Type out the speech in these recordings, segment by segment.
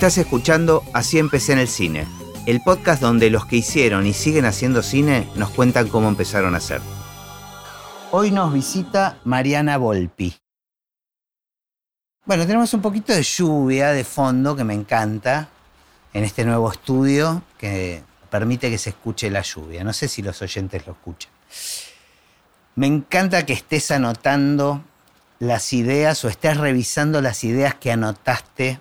Estás escuchando Así empecé en el cine, el podcast donde los que hicieron y siguen haciendo cine nos cuentan cómo empezaron a hacer. Hoy nos visita Mariana Volpi. Bueno, tenemos un poquito de lluvia de fondo que me encanta en este nuevo estudio que permite que se escuche la lluvia. No sé si los oyentes lo escuchan. Me encanta que estés anotando las ideas o estés revisando las ideas que anotaste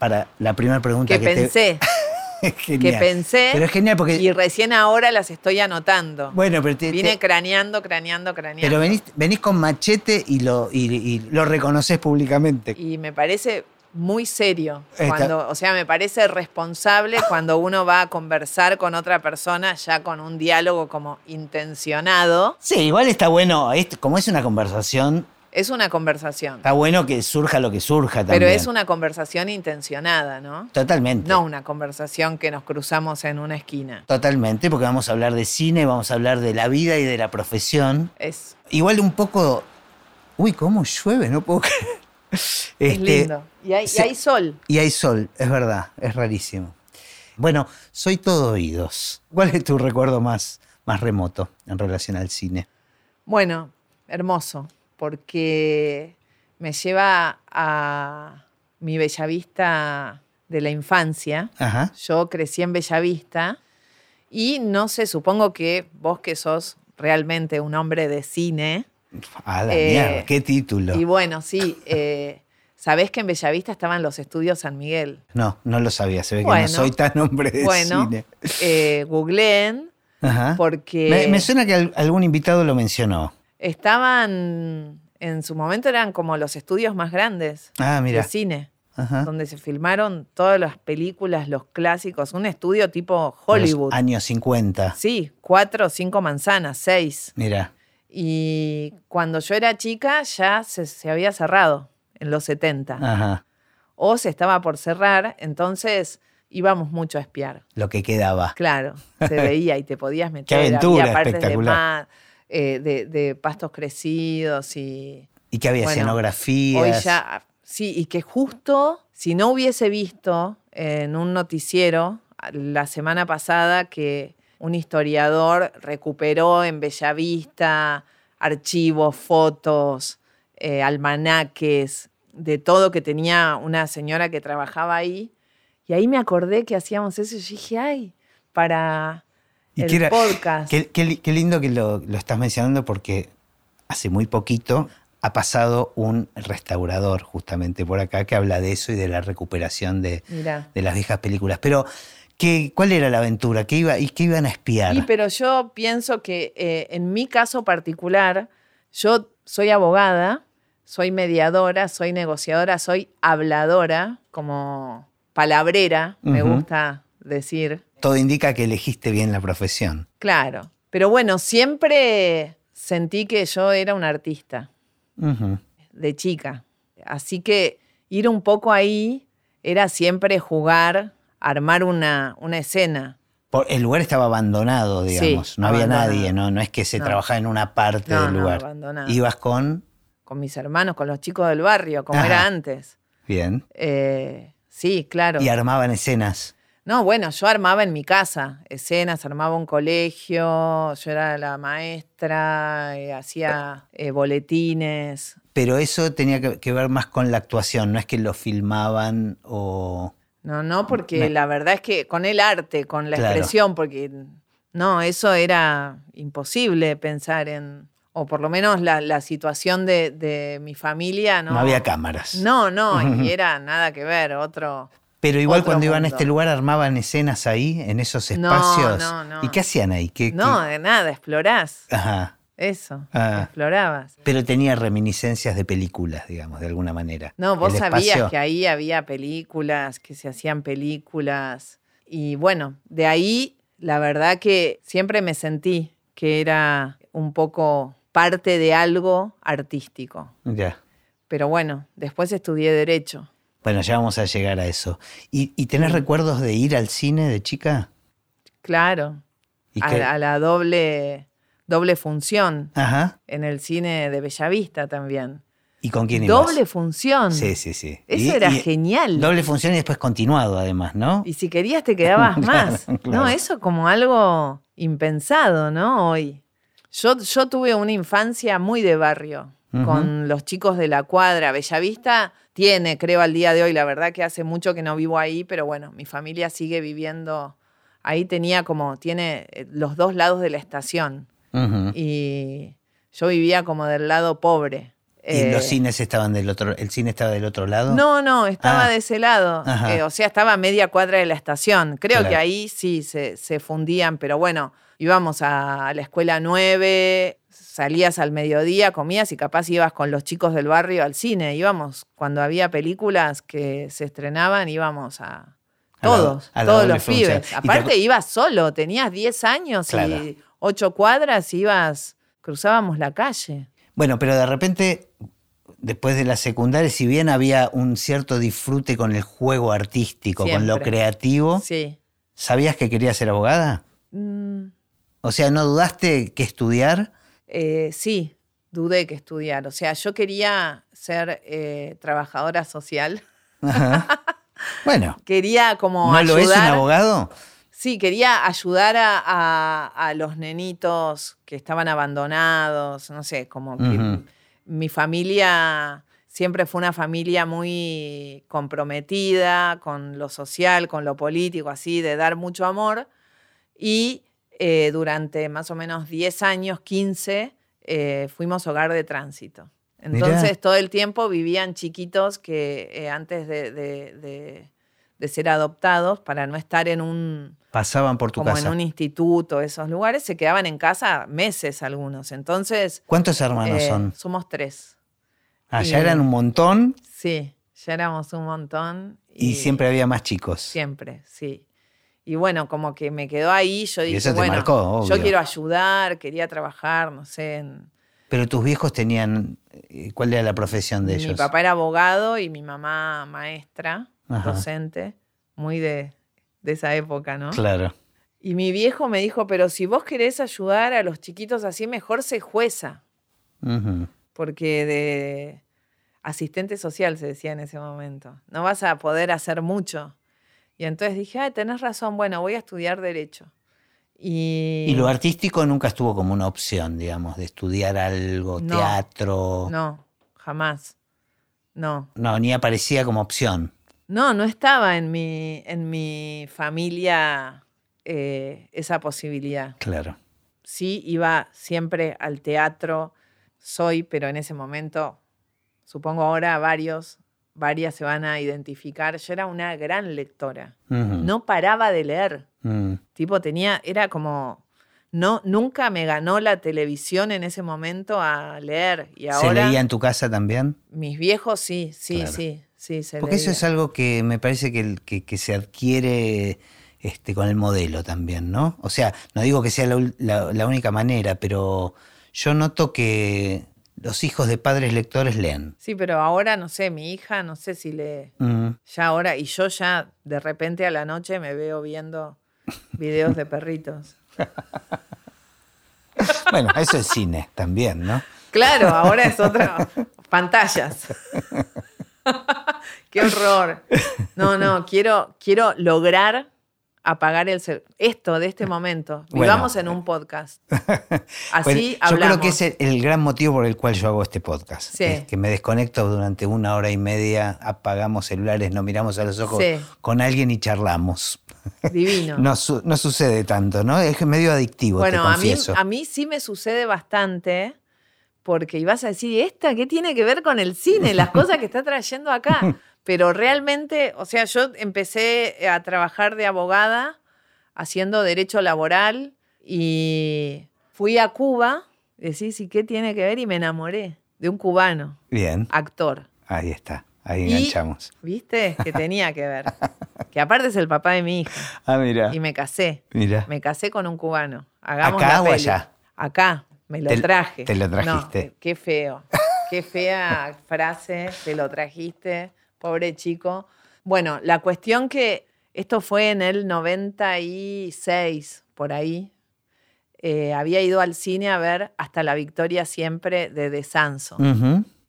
para la primera pregunta Que que, pensé, te... que Genial. pensé Pero es genial porque... y recién ahora las estoy anotando. bueno, pero, te- Vine te- craneando, craneando, craneando. pero venís, venís con machete y lo, y, y lo reconoces públicamente. Y me parece muy serio. Cuando, o sea, me parece responsable cuando uno va a conversar con otra persona ya con un diálogo como intencionado. Sí, igual está bueno, como es una conversación, Es una conversación. está bueno que surja lo que surja también. Pero es una conversación intencionada, ¿no? Totalmente. No una conversación que nos cruzamos en una esquina. Totalmente, porque vamos a hablar de cine, vamos a hablar de la vida y de la profesión. Es, Igual un poco... Uy, cómo llueve, no puedo creer. es Este, lindo. Y hay, y hay sol. Y hay sol, es verdad, es rarísimo. Bueno, soy todo oídos. ¿Cuál es tu recuerdo más, más remoto en relación al cine? Bueno, hermoso, porque me lleva a mi Bellavista de la infancia. Ajá. Yo crecí en Bellavista y no sé, supongo que vos que sos realmente un hombre de cine, A la Eh, mierda, qué título. y bueno, sí, eh, sabés que en Bellavista estaban los estudios San Miguel. No, no lo sabía, se ve que Bueno, no soy tan hombre de bueno, cine. eh, googleen Ajá. porque Me, me suena que al- algún invitado lo mencionó. Estaban, en su momento eran como los estudios más grandes Ah, mira. de cine. Ajá. donde se filmaron todas las películas, los clásicos, un estudio tipo Los Hollywood. años 50. Sí, cuatro o cinco manzanas, seis. Mira. Y cuando yo era chica ya se, se había cerrado en los 70. Ajá. O se estaba por cerrar, entonces íbamos mucho a espiar. Lo que quedaba. Claro, se veía y te podías meter. aventura había partes espectacular. Eh, de, de pastos crecidos y Y que había Bueno, escenografías. Hoy ya, sí, y que justo si no hubiese visto en un noticiero la semana pasada que un historiador recuperó en Bellavista archivos, fotos, eh, almanaques, de todo que tenía una señora que trabajaba ahí. Y ahí me acordé que hacíamos eso y dije, ay, para ¿Y el qué era? podcast. Qué, qué li- qué lindo que lo, lo estás mencionando porque hace muy poquito ha pasado un restaurador justamente por acá que habla de eso y de la recuperación de, las viejas películas. Pero, ¿qué, ¿cuál era la aventura? ¿Qué, iba, y ¿Qué iban a espiar? Y pero yo pienso que eh, en mi caso particular, yo soy abogada, soy mediadora, soy negociadora, soy habladora, como palabrera, me gusta decir. Todo indica que elegiste bien la profesión. Claro. Pero bueno, siempre sentí que yo era una artista de chica. Así que ir un poco ahí era siempre jugar, armar una, una escena. Por- el lugar estaba abandonado, digamos. Sí, no había nadie, ¿no? No es que se No. trabajaba en una parte No, del no, lugar. abandonado. Ibas con. con mis hermanos, con los chicos del barrio, como Ajá. era antes. Bien. Eh, sí, claro. Y armaban escenas. No, bueno, yo armaba en mi casa escenas, armaba un colegio, yo era la maestra, eh, hacía eh, boletines. Pero eso tenía que, que ver más con la actuación, no es que lo filmaban o... No, no, porque Me- la verdad es que con el arte, con la Claro. expresión, porque no, eso era imposible pensar en, o por lo menos la, la situación de, de mi familia, No, no. había cámaras. No, no, y era nada que ver, otro. Pero igual otro cuando iban a este lugar armaban escenas ahí, en esos No, espacios. no, no. ¿Y qué hacían ahí? ¿Qué- No, qué- de nada, explorás. Ajá. Eso, Ah. explorabas. Pero tenía reminiscencias de películas, digamos, de alguna manera. No, vos El sabías espacio- que ahí había películas, que se hacían películas. Y bueno, de ahí la verdad que siempre me sentí que era un poco parte de algo artístico. Ya. Pero bueno, después estudié Derecho. Bueno, ya vamos a llegar a eso. ¿Y, y tenés recuerdos de ir al cine de chica? Claro, ¿Y a, qué- a la doble, doble función Ajá. en el cine de Bellavista también. ¿Y con quién ibas? Doble función. Sí, sí, sí. Eso Y- era y- genial. Doble función y después continuado, además, ¿no? Y si querías te quedabas Claro, más. claro. No, eso como algo impensado, ¿no? Hoy. Yo, yo tuve una infancia muy de barrio, Con los chicos de la cuadra. Bellavista tiene, creo, al día de hoy, la verdad que hace mucho que no vivo ahí, pero bueno, mi familia sigue viviendo. Ahí tenía como, tiene eh, los dos lados de la estación. Y yo vivía como del lado pobre. ¿Y Eh, los cines estaban del otro, el cine estaba del otro lado? no, no, estaba Ah. de ese lado. Eh, o sea, estaba a media cuadra de la estación. Creo Claro. que ahí sí se, se fundían, pero bueno, íbamos a la escuela 9, salías al mediodía, comías y capaz ibas con los chicos del barrio al cine. Íbamos, cuando había películas que se estrenaban, íbamos a A la- todos, a la todos los pibes. Te Aparte ibas solo, tenías 10 años Claro. y 8 cuadras, ibas, cruzábamos la calle. Bueno, pero de repente, después de la secundaria, si bien había un cierto disfrute con el juego artístico, con lo creativo, Sí. ¿sabías que querías ser abogada? Mm, O sea, ¿no dudaste que estudiar? Eh, sí, dudé que estudiar. O sea, yo quería ser eh, trabajadora social. Ajá. Bueno, Quería como ¿no lo es un abogado? Sí, quería ayudar a, a- a los nenitos que estaban abandonados, no sé, como que mi familia siempre fue una familia muy comprometida con lo social, con lo político, así, de dar mucho amor. Y eh, durante más o menos 10 años, 15, eh, fuimos hogar de tránsito. Mirá. Entonces, todo el tiempo vivían chiquitos que eh, antes de, de- de- de ser adoptados, para no estar en un, Pasaban por tu como casa. en un instituto, esos lugares, se quedaban en casa meses algunos. Entonces, ¿Cuántos hermanos son? somos tres. Ah, ya y- eran un montón Sí, ya éramos un montón. y, siempre había más chicos. Siempre, sí. Y bueno, como que me quedó ahí, yo dije, eso te bueno, marcó, yo quiero ayudar, quería trabajar, no sé. en- Pero tus viejos tenían, eh, ¿cuál era la profesión de mi ellos? papá era abogado y mi mamá maestra, Ajá. docente, muy de, de esa época, ¿no? Claro. Y mi viejo me dijo, pero si vos querés ayudar a los chiquitos así, mejor se jueza, porque de asistente social se decía en ese momento, no vas a poder hacer mucho. Y entonces dije, ay, tenés razón, bueno, voy a estudiar derecho. Y, Y lo artístico nunca estuvo como una opción, digamos, de estudiar algo, No. teatro. No, jamás. No. No, ni aparecía como opción. No, no estaba en mi, en mi familia eh, esa posibilidad. Claro. Sí, iba siempre al teatro, soy, pero en ese momento, supongo ahora varios, varias se van a identificar. Yo era una gran lectora. No paraba de leer. Mm. Tipo, tenía, era como, no, nunca me ganó la televisión en ese momento a leer. Y ¿Se ahora, leía en tu casa también? mis viejos sí, sí, Claro. sí, sí, se Porque eso es algo que me parece que, que- que se adquiere este, con el modelo también, ¿no? O sea, no digo que sea la- la única manera, pero yo noto que los hijos de padres lectores leen. Sí, pero ahora, no sé, mi hija, no sé si lee. Mm. Ya ahora, y yo ya de repente a la noche me veo viendo videos de perritos. Bueno, eso es cine también, ¿no? Claro, ahora es otra. Pantallas. Qué horror. No, no, quiero, quiero lograr apagar el cel- Esto de este momento. Bueno. Vivamos en un podcast. Así Bueno, yo hablamos. creo que es el, el gran motivo por el cual yo hago este podcast. Sí. Es que me desconecto durante una hora y media, apagamos celulares, nos miramos a los ojos Sí. con alguien y charlamos. Divino. No, su- no sucede tanto, ¿no? Es medio adictivo, bueno, te a mí, a mí sí me sucede bastante. Porque ibas a decir, ¿y esta qué tiene que ver con el cine? Las cosas que está trayendo acá. Pero realmente, o sea, yo empecé a trabajar de abogada haciendo derecho laboral y fui a Cuba, decís, ¿y qué tiene que ver? Y me enamoré de un cubano, Bien, actor. ahí está, ahí Y- enganchamos. ¿Viste? Que tenía que ver. Que aparte es el papá de mi hija. Ah, mira, Y me casé. mira. Me casé con un cubano. Hagamos ¿Acá la o peli. allá? Acá. Me lo Te- traje. te lo No, trajiste. qué feo. Qué fea frase. Te lo trajiste. Pobre chico. Bueno, la cuestión que esto fue en el 96, por ahí. Eh, había ido al cine a ver hasta la victoria siempre de De Sanso.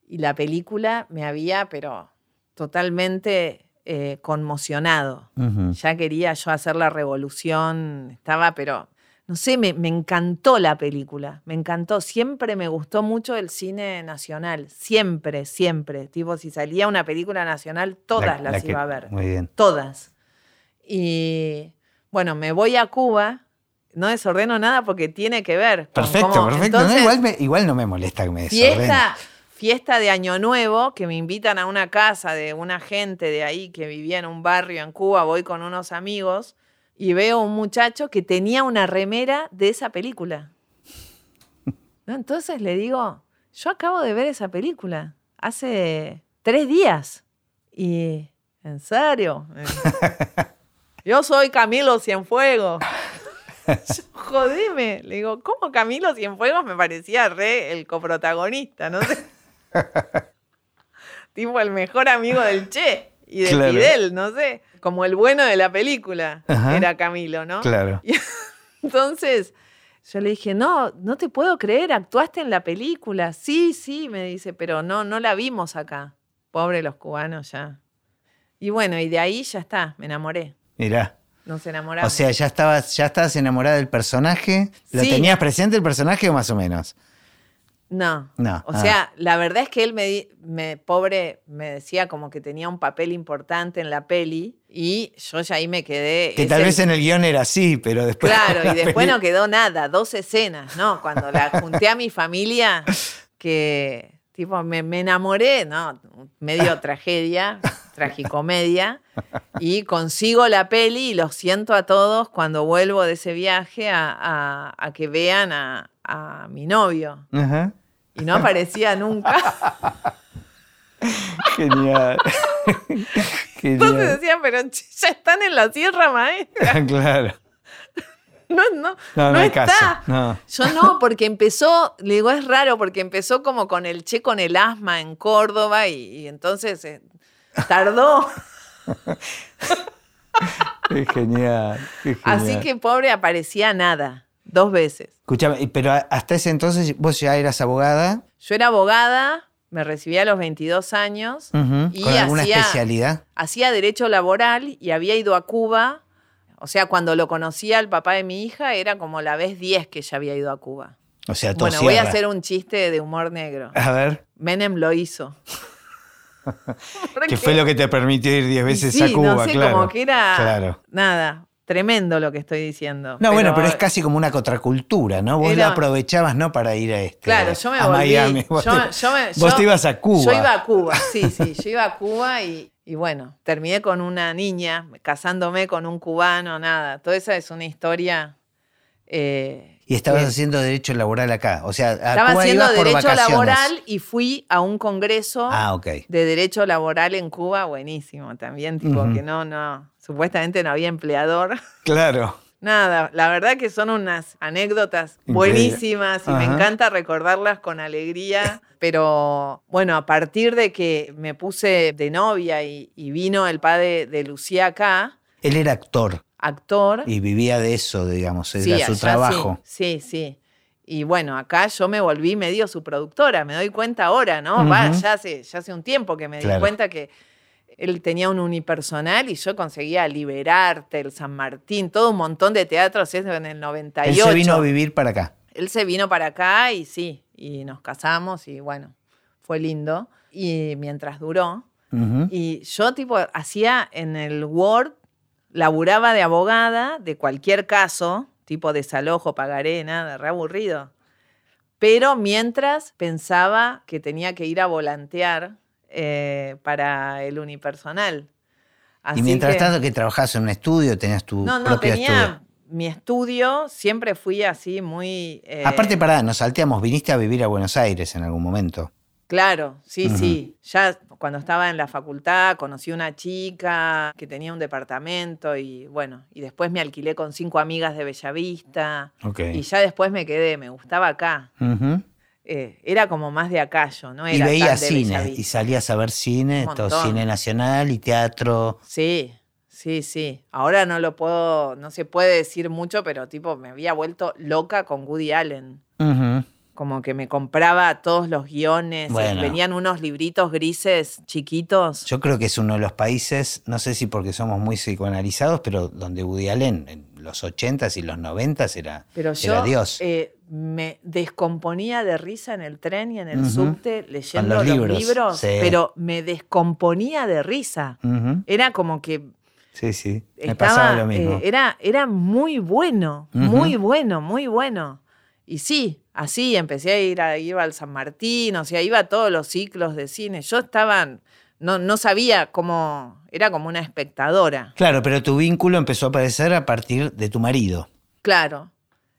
Y la película me había, pero totalmente eh, conmocionado. Ya quería yo hacer la revolución, estaba, pero no sé, me, me encantó la película, me encantó. Siempre me gustó mucho el cine nacional, siempre, siempre. Tipo, si salía una película nacional, todas La- las la que- iba a ver, Muy bien. todas. Y bueno, me voy a Cuba, no desordeno nada porque tiene que ver. con Perfecto, cómo- perfecto. No, igual, me, igual no me molesta que me desordene. fiesta, fiesta de Año Nuevo, que me invitan a una casa de una gente de ahí que vivía en un barrio en Cuba, voy con unos amigos y veo un muchacho que tenía una remera de esa película. Entonces le digo, yo acabo de ver esa película hace tres días. Y, ¿en serio? Yo soy Camilo Cienfuegos. Yo, Jodeme. Le digo, ¿cómo Camilo Cienfuegos me parecía re el coprotagonista? No tipo el mejor amigo del Che y de Claro. Fidel, no sé. Como el bueno de la película Ajá. era Camilo, ¿no? Claro. Y entonces yo le dije, no, no te puedo creer, actuaste en la película. Sí, sí, me dice, pero no, no la vimos acá. Pobre los cubanos ya. Y bueno, y de ahí ya está, me enamoré. Mirá. Nos enamoramos. O sea, ya estabas, ya estabas enamorada del personaje. ¿Lo Sí. tenías presente el personaje o más o menos? No. No, O ah. sea, la verdad es que él me, me, pobre, me decía como que tenía un papel importante en la peli y yo ya ahí me quedé. Que tal el- vez en el guion era así, pero después. Claro, y después no no quedó nada, dos escenas, ¿no? Cuando la junté a mi familia, que tipo me, me enamoré, ¿no? Medio tragedia, tragicomedia, y consigo la peli y los siento a todos cuando vuelvo de ese viaje a, a- a que vean a, a mi novio. Ajá. Y no aparecía nunca. Genial. Entonces Genial. decía, pero ya están en la sierra maestra. claro. No, no, No, no, no hay está. caso. No. Yo no, porque empezó, le digo, es raro, porque empezó como con el che con el asma en Córdoba y, y entonces eh, tardó. Qué genial. qué Así genial. que pobre aparecía nada, dos veces. Escuchame, pero hasta ese entonces vos ya eras abogada. Yo era abogada, me recibí a los 22 años y ¿Con alguna hacía, especialidad? hacía derecho laboral y había ido a Cuba. O sea, cuando lo conocía al papá de mi hija, era como la vez 10 que ya había ido a Cuba. O sea, Bueno, voy a hacer un chiste de humor negro. A ver, Menem lo hizo. ¿qué fue lo que te permitió ir 10 veces sí, a Cuba? no sé, claro. como que era Claro. nada, tremendo lo que estoy diciendo. No, bueno, pero es casi como una contracultura, ¿no? Vos Era- la aprovechabas, ¿no? Para ir a este. Claro, yo me a volví. Miami. Vos, yo, te, yo me- vos yo- te ibas a Cuba. Yo iba a Cuba, sí, sí, yo iba a Cuba y, y bueno, terminé con una niña, casándome con un cubano, nada. Toda esa es una historia. eh, Y estabas haciendo derecho laboral acá. O sea, Estaba haciendo derecho vacaciones. laboral y fui a un congreso Ah, de derecho laboral en Cuba, buenísimo también, tipo que no, no, supuestamente no había empleador. Claro. Nada, la verdad que son unas anécdotas Increíble. buenísimas y me encanta recordarlas con alegría, pero bueno, a partir de que me puse de novia y, y vino el padre de Lucía acá, Él era actor actor. y vivía de eso, digamos, era sí, su trabajo. Sí, sí, sí. Y bueno, acá yo me volví medio su productora, me doy cuenta ahora, ¿no? Va, ya hace, ya hace un tiempo que me di cuenta que él tenía un unipersonal y yo conseguía Liberarte, el San Martín, todo un montón de teatros, eso en el 98. Él se vino a vivir para acá. Él se vino para acá y sí, y nos casamos y bueno, fue lindo. Y mientras duró, y yo tipo hacía en el Word, laburaba de abogada de cualquier caso, tipo desalojo, pagaré, nada, re aburrido. Pero mientras pensaba que tenía que ir a volantear eh, para el unipersonal. y mientras que- tanto que trabajabas en un estudio, tenías tu No, no, propio tenía estudio. mi estudio, siempre fui así muy... eh, Aparte, pará, nos salteamos, viniste a vivir a Buenos Aires en algún momento. Claro, sí, sí. Ya cuando estaba en la facultad conocí una chica que tenía un departamento y bueno, y después me alquilé con cinco amigas de Bellavista Ok. y ya después me quedé, me gustaba acá. Ujú. Eh, era como más de acá yo, ¿no? Y Era tan de cine, y salías a ver cine, todo cine nacional y teatro. Sí, sí, sí. Ahora no lo puedo, no se puede decir mucho, pero tipo me había vuelto loca con Woody Allen. Ujú. Como que me compraba todos los guiones, Bueno. venían unos libritos grises chiquitos. Yo creo que es uno de los países, no sé si porque somos muy psicoanalizados, pero donde Woody Allen en los 80s y los 90s era, Pero era yo Dios. eh, me descomponía de risa en el tren y en el Ujú. subte leyendo los los, libros, libros, sí. pero me descomponía de risa. Era como que Sí, sí, me estaba, pasaba lo mismo. eh, era, era muy bueno, muy bueno, muy bueno. Y sí, así empecé a ir a, iba al San Martín, o sea, iba a todos los ciclos de cine. Yo estaba, no, no sabía cómo, era como una espectadora. Claro, pero tu vínculo empezó a aparecer a partir de tu marido. Claro.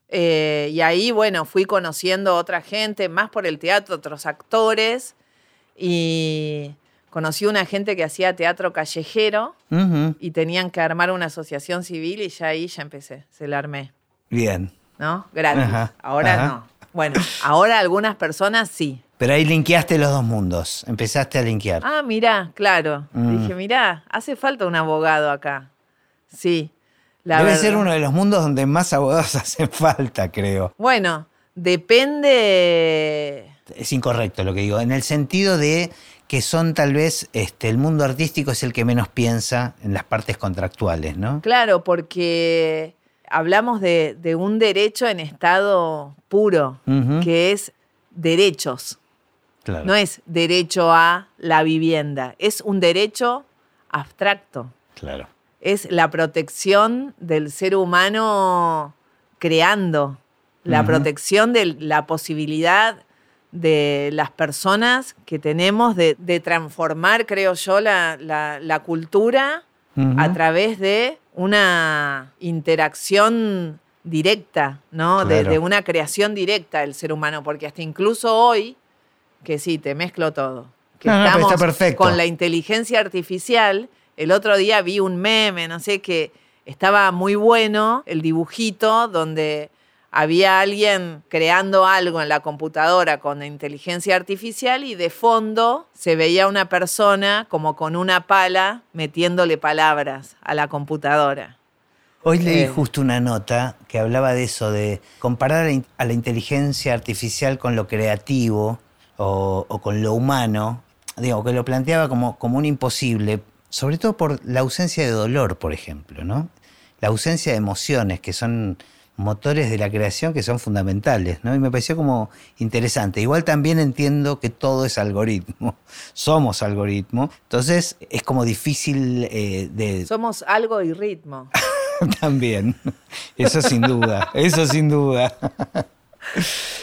Eh, y ahí, bueno, fui conociendo otra gente, más por el teatro, otros actores. Y conocí una gente que hacía teatro callejero y tenían que armar una asociación civil y ya ahí ya empecé, se la armé, Bien. ¿no? Gratis. Ajá, ahora ajá. no. Bueno, ahora algunas personas sí. Pero ahí linkeaste los dos mundos. Empezaste a linkear. Ah, mirá, claro. Mm. Dije, mirá, hace falta un abogado acá. Sí. La Debe verdad. ser uno de los mundos donde más abogados hacen falta, creo. Bueno, depende Es incorrecto lo que digo, en el sentido de que son tal vez, este, el mundo artístico es el que menos piensa en las partes contractuales, ¿no? Claro, porque hablamos de, de un derecho en estado puro, que es derechos. Claro. No es derecho a la vivienda, es un derecho abstracto. Claro. Es la protección del ser humano creando, la protección de la posibilidad de las personas que tenemos de, de transformar, creo yo, la, la- la cultura a través de una interacción directa, ¿no? De- Claro. De, una creación directa del ser humano, porque hasta incluso hoy, que sí, te mezclo todo, que No, no, pero estamos está perfecto. con la inteligencia artificial, el otro día vi un meme, no sé, que estaba muy bueno, el dibujito, donde había alguien creando algo en la computadora con inteligencia artificial y de fondo se veía una persona como con una pala metiéndole palabras a la computadora. Hoy leí Eh. justo una nota que hablaba de eso, de comparar a la inteligencia artificial con lo creativo o, o con lo humano. Digo, que lo planteaba como, como un imposible, sobre todo por la ausencia de dolor, por ejemplo, ¿no? La ausencia de emociones, que son motores de la creación que son fundamentales, ¿no? Y me pareció como interesante. Igual también entiendo que todo es algoritmo, somos algoritmo, entonces es como difícil eh, de, Somos algo y ritmo. También. Eso sin duda. Eso sin duda.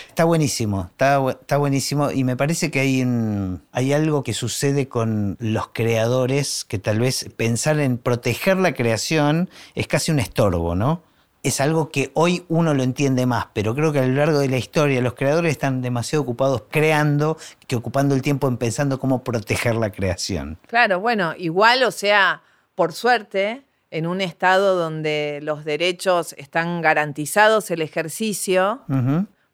Está buenísimo, está, bu- está buenísimo y me parece que hay, un- hay algo que sucede con los creadores que tal vez pensar en proteger la creación es casi un estorbo, ¿no? Es algo que hoy uno lo entiende más, pero creo que a lo largo de la historia los creadores están demasiado ocupados creando que ocupando el tiempo en pensando cómo proteger la creación. Claro, bueno, igual, o sea, por suerte, en un estado donde los derechos están garantizados, el ejercicio,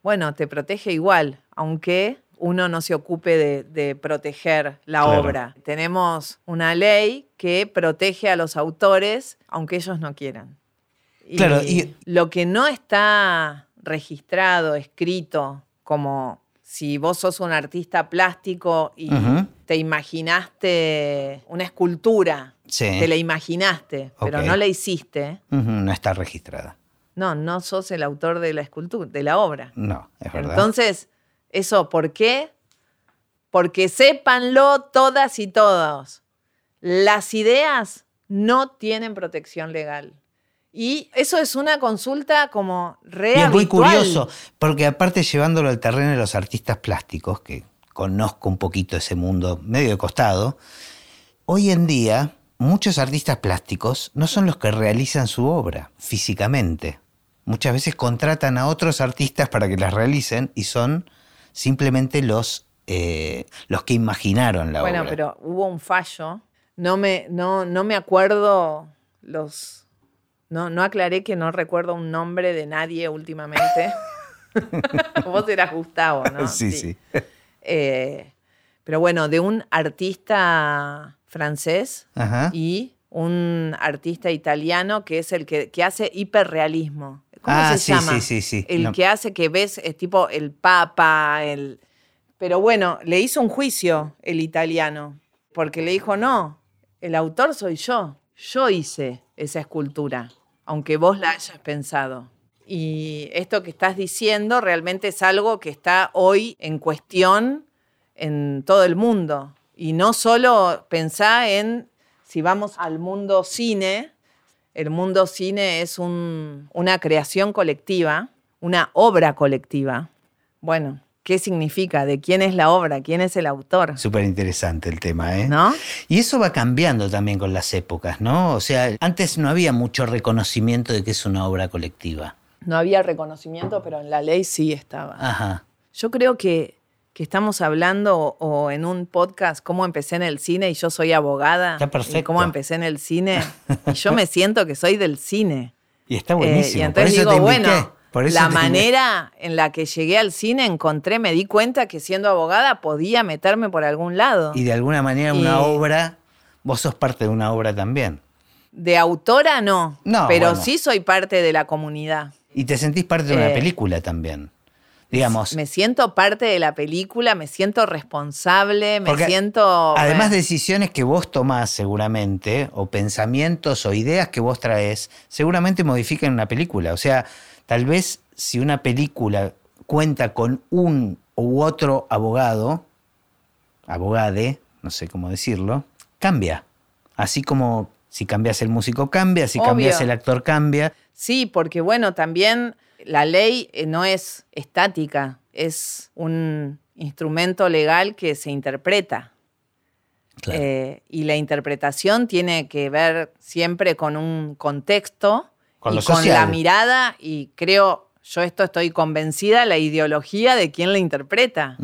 bueno, te protege igual, aunque uno no se ocupe de, de proteger la Claro. obra. Tenemos una ley que protege a los autores, aunque ellos no quieran. Y Claro, y- lo que no está registrado, escrito, como si vos sos un artista plástico y te imaginaste una escultura, Sí. te la imaginaste, pero no la hiciste, No está registrada. no, no sos el autor de la escultura, de la obra. No, es verdad. Entonces, ¿eso por qué? Porque sépanlo todas y todos. Las ideas no tienen protección legal. Y eso es una consulta como y re es muy curioso, porque aparte llevándolo al terreno de los artistas plásticos, que conozco un poquito ese mundo medio de costado, hoy en día muchos artistas plásticos no son los que realizan su obra físicamente. Muchas veces contratan a otros artistas para que las realicen y son simplemente los, eh, los que imaginaron la Bueno, obra. pero hubo un fallo. No me, no, no me acuerdo los. No, no aclaré que no recuerdo un nombre de nadie últimamente. Vos eras Gustavo, ¿no? sí, sí. Eh, pero bueno, de un artista francés Ajá. y un artista italiano que es el que, que hace hiperrealismo. ¿Cómo Ah, se sí, llama? sí, sí, sí. El No. que hace que ves, es tipo el Papa, el. Pero bueno, le hizo un juicio el italiano, porque le dijo, no, el autor soy yo. Yo hice esa escultura, aunque vos la hayas pensado. Y esto que estás diciendo realmente es algo que está hoy en cuestión en todo el mundo. Y no solo pensá en, si vamos al mundo cine, el mundo cine es un- una creación colectiva, una obra colectiva. Bueno, ¿qué significa? ¿De quién es la obra? ¿Quién es el autor? Súper interesante el tema, ¿eh? ¿No? Y eso va cambiando también con las épocas, ¿no? O sea, antes no había mucho reconocimiento de que es una obra colectiva. No había reconocimiento, pero en la ley sí estaba. Ajá. Yo creo que, que estamos hablando o, o en un podcast cómo empecé en el cine y yo soy abogada. Está perfecto. Y cómo empecé en el cine y yo me siento que soy del cine. Y está Eh, buenísimo. y entonces Por eso digo, te bueno, Por eso la manera en la que llegué al cine encontré, me di cuenta que siendo abogada podía meterme por algún lado. Y de alguna manera una obra, vos sos parte de una obra también. De autora no, No, pero bueno. sí soy parte de la comunidad. Y te sentís parte de una Eh, película también. Digamos, Me siento parte de la película, me siento responsable, me Porque siento... además decisiones que vos tomás seguramente, o pensamientos o ideas que vos traes, seguramente modifican una película. O sea, tal vez si una película cuenta con un u otro abogado, abogade, no sé cómo decirlo, cambia. Así como si cambias el músico cambia, si Obvio. cambias el actor cambia. Sí, porque bueno, también la ley eh, no es estática, es un instrumento legal que se interpreta. Claro. Eh, y la interpretación tiene que ver siempre con un contexto Con y lo con la mirada y creo, yo esto estoy convencida, la ideología de quien la interpreta.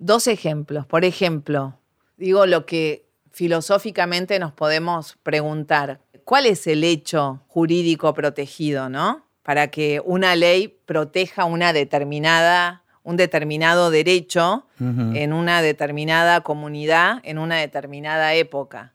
Dos ejemplos. Por ejemplo, digo lo que filosóficamente nos podemos preguntar. ¿Cuál es el hecho jurídico protegido, no? Para que una ley proteja una determinada, un determinado derecho en una determinada comunidad, en una determinada época.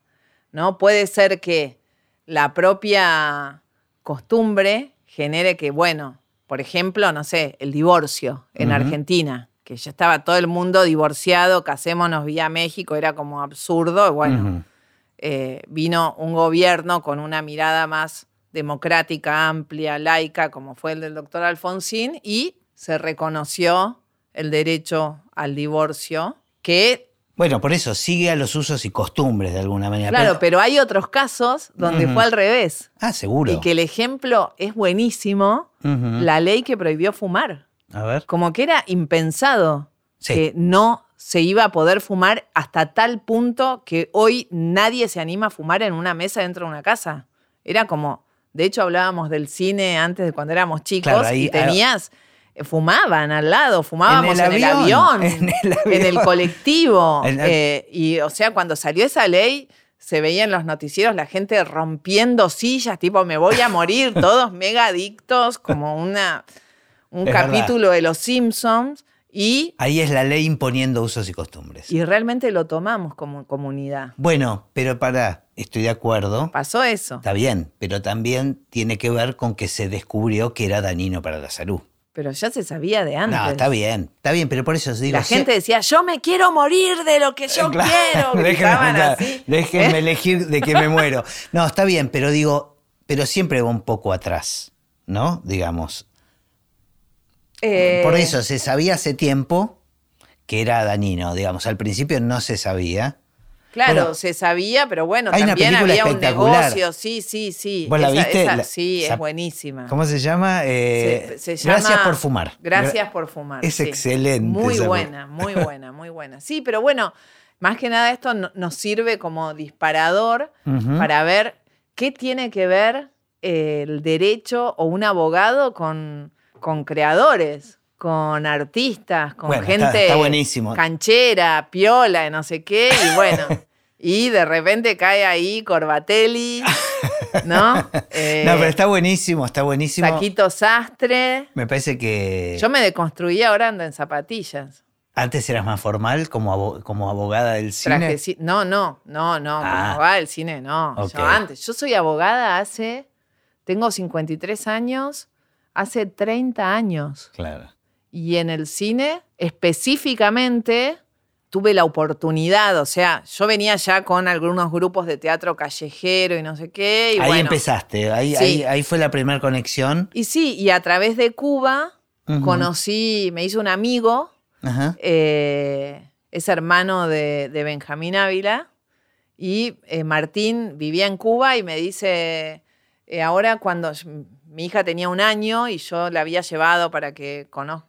¿No? Puede ser que la propia costumbre genere que, bueno, por ejemplo, no sé, el divorcio en. Argentina, que ya estaba todo el mundo divorciado, casémonos vía México, era como absurdo. Bueno, eh, vino un gobierno con una mirada más democrática, amplia, laica, como fue el del doctor Alfonsín, y se reconoció el derecho al divorcio, que, Bueno, por eso sigue a los usos y costumbres de alguna manera. claro, pero hay otros casos donde fue al revés. Ah, seguro. Y que el ejemplo es buenísimo, la ley que prohibió fumar. A ver. Como que era impensado Sí. que no se iba a poder fumar hasta tal punto que hoy nadie se anima a fumar en una mesa dentro de una casa. Era como, de hecho hablábamos del cine antes de cuando éramos chicos Claro, ahí- y tenías, fumaban al lado, fumábamos en En el, el avión, en el en el avión. colectivo. En el- eh, y o sea, cuando salió esa ley, se veía en los noticieros la gente rompiendo sillas, tipo, me voy a morir, todos mega adictos, como una, un Es verdad. capítulo de Los Simpsons. Y, Ahí es la ley imponiendo usos y costumbres. y realmente lo tomamos como comunidad. Bueno, pero para, estoy de acuerdo. Pasó eso. Está bien, pero también tiene que ver con que se descubrió que era dañino para la salud. Pero ya se sabía de antes. No, está bien, está bien, pero por eso os digo. La gente decía, yo me quiero morir de lo que yo Eh, Claro, quiero. déjenme, así. déjenme ¿Eh? elegir de que me muero. No, está bien, pero digo, pero siempre va un poco atrás, ¿no? Digamos. Eh, Por eso se sabía hace tiempo que era dañino, digamos. Al principio no se sabía. Claro, Bueno, se sabía, pero bueno, hay también había un negocio. Sí, sí, sí. ¿Vos la viste? esa- La- sí, es buenísima. ¿Cómo se llama? Eh, Se- se Gracias por fumar. Gracias por fumar. Es sí. excelente Muy buena, muy buena, muy buena. Sí, pero bueno, más que nada esto no- nos sirve como disparador para ver qué tiene que ver el derecho o un abogado con, con creadores, con artistas, con Bueno, gente está buenísimo. canchera, piola, no sé qué, y bueno. Y de repente cae ahí Corbatelli, ¿no? Eh, No, pero está buenísimo, está buenísimo. Saquito Sastre. Me parece que Yo me deconstruí ahora ando en zapatillas. antes eras más formal como, abo- como abogada del cine. Trajeci- No, no, no, no. Como Ah. abogada del cine, no. Yo antes. Yo soy abogada hace. Tengo 53 años. hace 30 años. Claro. Y en el cine, específicamente, tuve la oportunidad, o sea, yo venía ya con algunos grupos de teatro callejero y no sé qué. Y ahí bueno, empezaste, ahí, Sí. ahí, ahí fue la primera conexión. Y sí, y a través de Cuba conocí, me hizo un amigo, eh, es hermano de, de Benjamín Ávila, y eh, Martín vivía en Cuba y me dice, eh, ahora cuando mi hija tenía un año y yo la había llevado para que conoz-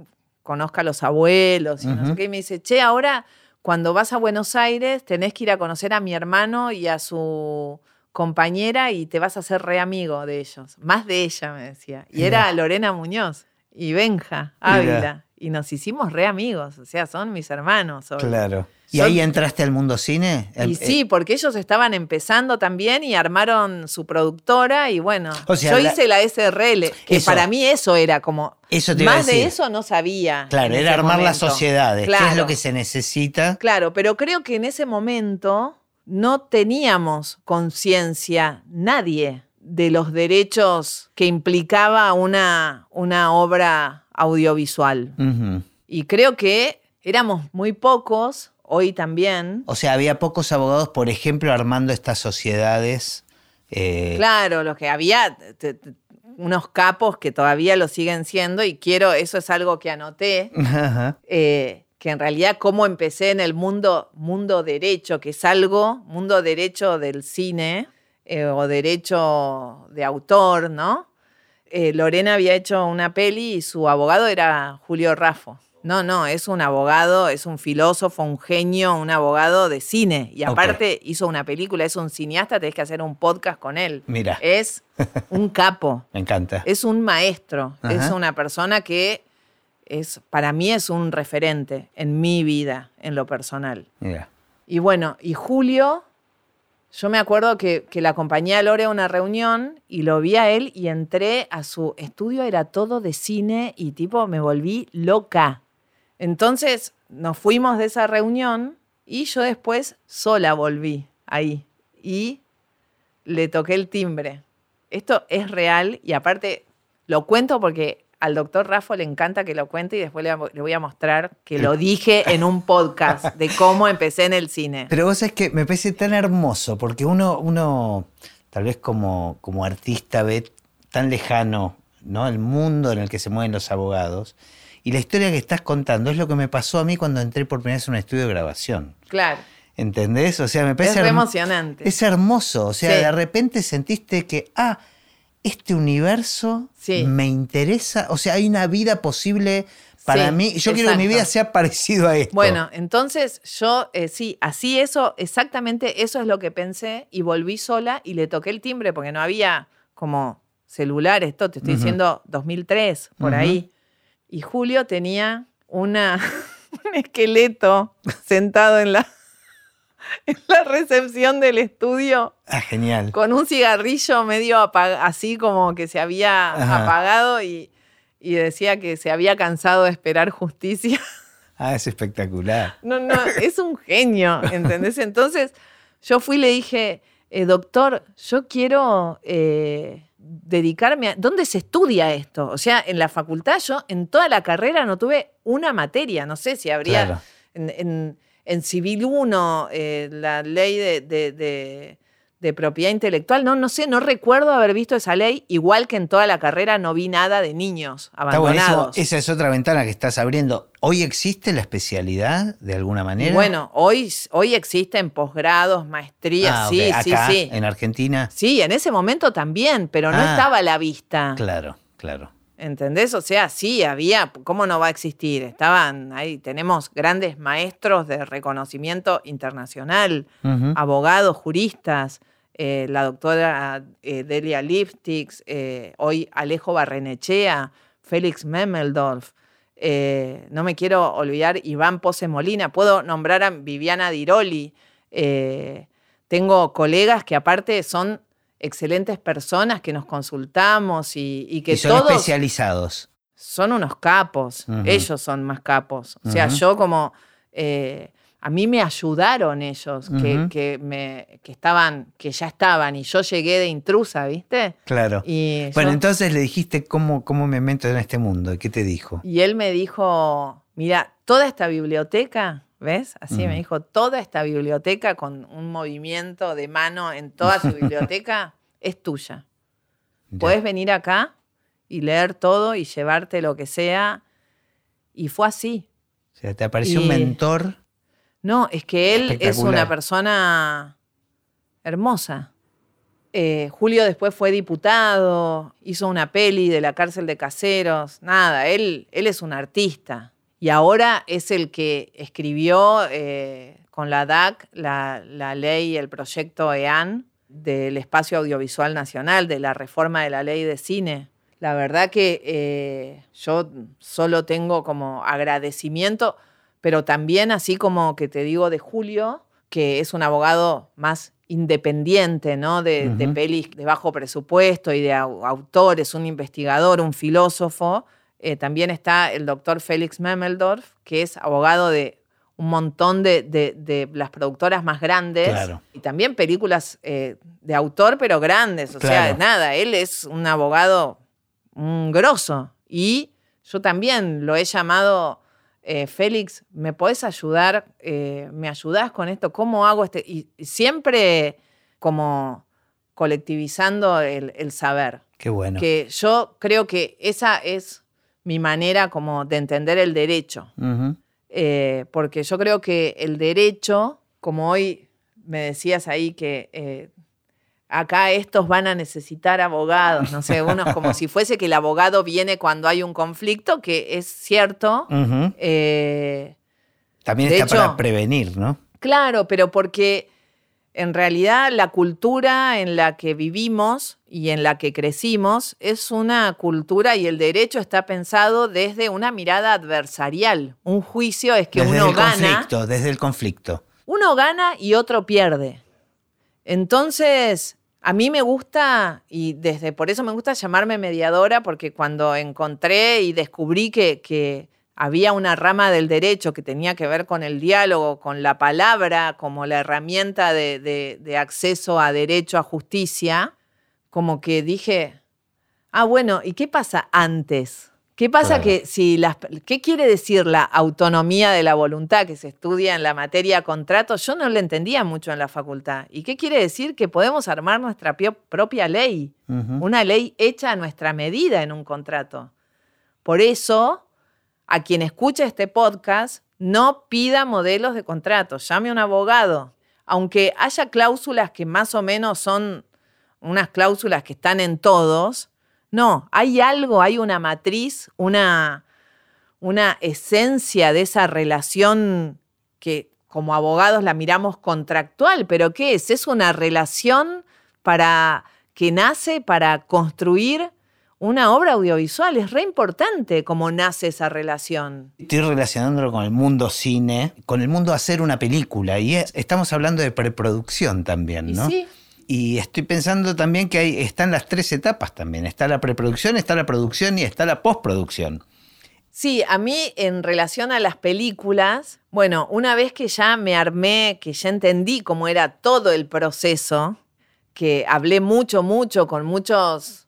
conozca a los abuelos y no sé qué, y me dice, che, ahora cuando vas a Buenos Aires tenés que ir a conocer a mi hermano y a su compañera y te vas a hacer re amigo de ellos, más de ella, me decía. Y era Lorena Muñoz y Benja Ávila. Y nos hicimos re amigos, o sea, son mis hermanos. hoy. Claro. ¿Y Son- ahí entraste al mundo cine? Y Eh, sí, porque ellos estaban empezando también y armaron su productora y bueno, O sea, yo la- hice la SRL, que Eso. para mí eso era como... Eso te iba a más de decir. eso no sabía. Claro, era armar las momento. sociedades. ¿Qué es lo que se necesita? Claro, pero creo que en ese momento no teníamos conciencia, nadie, de los derechos que implicaba una, una obra audiovisual. Y creo que éramos muy pocos, hoy también. O sea, había pocos abogados, por ejemplo, armando estas sociedades. eh, Claro, los que había te- te- unos capos que todavía lo siguen siendo y quiero, eso es algo que anoté, Ajá. eh, que en realidad cómo empecé en el mundo, mundo derecho, que es algo, mundo derecho del cine eh, o derecho de autor, ¿no? Lorena había hecho una peli y su abogado era Julio Raffo. No, no, es un abogado, es un filósofo, un genio, un abogado de cine. Y aparte hizo una película, es un cineasta, tenés que hacer un podcast con él. Mira. Es un capo. Me encanta. Es un maestro, Ajá. es una persona que es, para mí es un referente en mi vida, en lo personal. Mira. Y bueno, y Julio, yo me acuerdo que, que la acompañé a Lore a una reunión y lo vi a él y entré a su estudio, era todo de cine y tipo me volví loca. Entonces nos fuimos de esa reunión y yo después sola volví ahí y le toqué el timbre. Esto es real y aparte lo cuento porque al doctor Rafa le encanta que lo cuente y después le, voy a mostrar que lo dije en un podcast de cómo empecé en el cine. Pero vos sabés que me parece tan hermoso, porque uno, uno tal vez como, como artista ve tan lejano ¿no? el mundo en el que se mueven los abogados. Y la historia que estás contando es lo que me pasó a mí cuando entré por primera vez a un estudio de grabación. Claro. ¿Entendés? O sea, me Es parece re hermo- emocionante. Es hermoso. O sea, Sí. de repente sentiste que, ah, este universo Sí. me interesa. O sea, hay una vida posible para Sí, mí. Yo quiero que mi vida sea parecido a esto. Bueno, entonces yo eh, sí, así eso, exactamente eso es lo que pensé y volví sola y le toqué el timbre porque no había como celular, esto te estoy Ujú. diciendo 2003, por ahí. Y Julio tenía una, un esqueleto sentado en la, en la recepción del estudio Ah, genial. con un cigarrillo medio apag- así como que se había Ajá. apagado y, y decía que se había cansado de esperar justicia. Ah, es espectacular. No, no, es un genio, ¿entendés? Entonces yo fui y le dije, eh, doctor, yo quiero eh, dedicarme a... ¿Dónde se estudia esto? O sea, en la facultad yo en toda la carrera no tuve una materia, no sé si habría Claro. en, en- en Civil 1 eh, la ley de, de- de- de propiedad intelectual, no, no sé, no recuerdo haber visto esa ley, igual que en toda la carrera no vi nada de niños abandonados. Esa es otra ventana que estás abriendo. ¿Hoy existe la especialidad de alguna manera? Bueno, hoy, hoy existen posgrados, maestrías, Ah, sí, Acá, sí, sí. en Argentina. Sí, en ese momento también, pero no Ah. estaba a la vista. Claro, claro. ¿Entendés? O sea, sí, había, ¿cómo no va a existir? Estaban ahí, tenemos grandes maestros de reconocimiento internacional, abogados, juristas, eh, la doctora eh, Delia Lipsticks, eh, hoy Alejo Barrenechea, Félix Memmeldorf, eh, no me quiero olvidar Iván Pose Molina, puedo nombrar a Viviana Diroli, tengo colegas que aparte son excelentes personas que nos consultamos y, y que y son todos especializados. son unos capos, ellos son más capos. O sea, yo como... eh, a mí me ayudaron ellos, que, que me, que estaban, que ya estaban, y yo llegué de intrusa, ¿viste? Claro. Y, Bueno, yo- entonces le dijiste cómo, cómo me meto en este mundo. ¿Y qué te dijo? y él me dijo, mira, toda esta biblioteca, ¿ves? Así me dijo, toda esta biblioteca con un movimiento de mano en toda su biblioteca es tuya. Ya. Puedes venir acá y leer todo y llevarte lo que sea. Y fue así. O sea, te apareció un mentor. No, es que él es una persona hermosa. Eh, Julio después fue diputado, hizo una peli de la cárcel de caseros, nada, él, él es un artista. Y ahora es el que escribió eh, con la DAC la, la ley, el proyecto EAN del espacio audiovisual nacional, de la reforma de la ley de cine. La verdad que eh, yo solo tengo como agradecimiento, pero también así como que te digo de Julio, que es un abogado más independiente, ¿no? De, de pelis de bajo presupuesto y de au- autores, un investigador, un filósofo. Eh, también está el doctor Félix Memmeldorf, que es abogado de un montón de, de- de las productoras más grandes. Claro. Y también películas eh, de autor, pero grandes. O sea, Claro. nada, él es un abogado un grosso. Y yo también lo he llamado, eh, Félix, ¿me podés ayudar? Eh, ¿Me ayudás con esto? ¿Cómo hago este? Y y siempre como colectivizando el, el saber. Qué bueno. Que yo creo que esa es mi manera como de entender el derecho. Eh, porque yo creo que el derecho, como hoy me decías ahí que acá estos van a necesitar abogados, no sé, unos como si fuese que el abogado viene cuando hay un conflicto, que es cierto. Eh, También está para prevenir, ¿no? Claro, pero porque en realidad la cultura en la que vivimos y en la que crecimos es una cultura y el derecho está pensado desde una mirada adversarial. Un juicio es que desde uno el gana, conflicto, desde el conflicto. uno gana y otro pierde. Entonces, a mí me gusta, y desde por eso me gusta llamarme mediadora, porque cuando encontré y descubrí que, que había una rama del derecho que tenía que ver con el diálogo, con la palabra, como la herramienta de, de- de acceso a derecho, a justicia, como que dije, ah, bueno, ¿y qué pasa antes? ¿Qué pasa Claro. que si las, qué quiere decir la autonomía de la voluntad que se estudia en la materia contrato? Yo no lo entendía mucho en la facultad. ¿Y qué quiere decir que podemos armar nuestra propia ley? Una ley hecha a nuestra medida en un contrato. Por eso, a quien escuche este podcast, no pida modelos de contrato, llame a un abogado. Aunque haya cláusulas que más o menos son unas cláusulas que están en todos, no, hay algo, hay una matriz, una, una esencia de esa relación que como abogados la miramos contractual, pero ¿qué es? Es una relación para que nace para construir una obra audiovisual. Es re importante cómo nace esa relación. Estoy relacionándolo con el mundo cine, con el mundo hacer una película. Y es- estamos hablando de preproducción también, Y ¿no? sí, Y estoy pensando también que hay, están las tres etapas también. Está la preproducción, está la producción y está la postproducción. Sí, a mí en relación a las películas, bueno, una vez que ya me armé, que ya entendí cómo era todo el proceso, que hablé mucho, mucho con muchos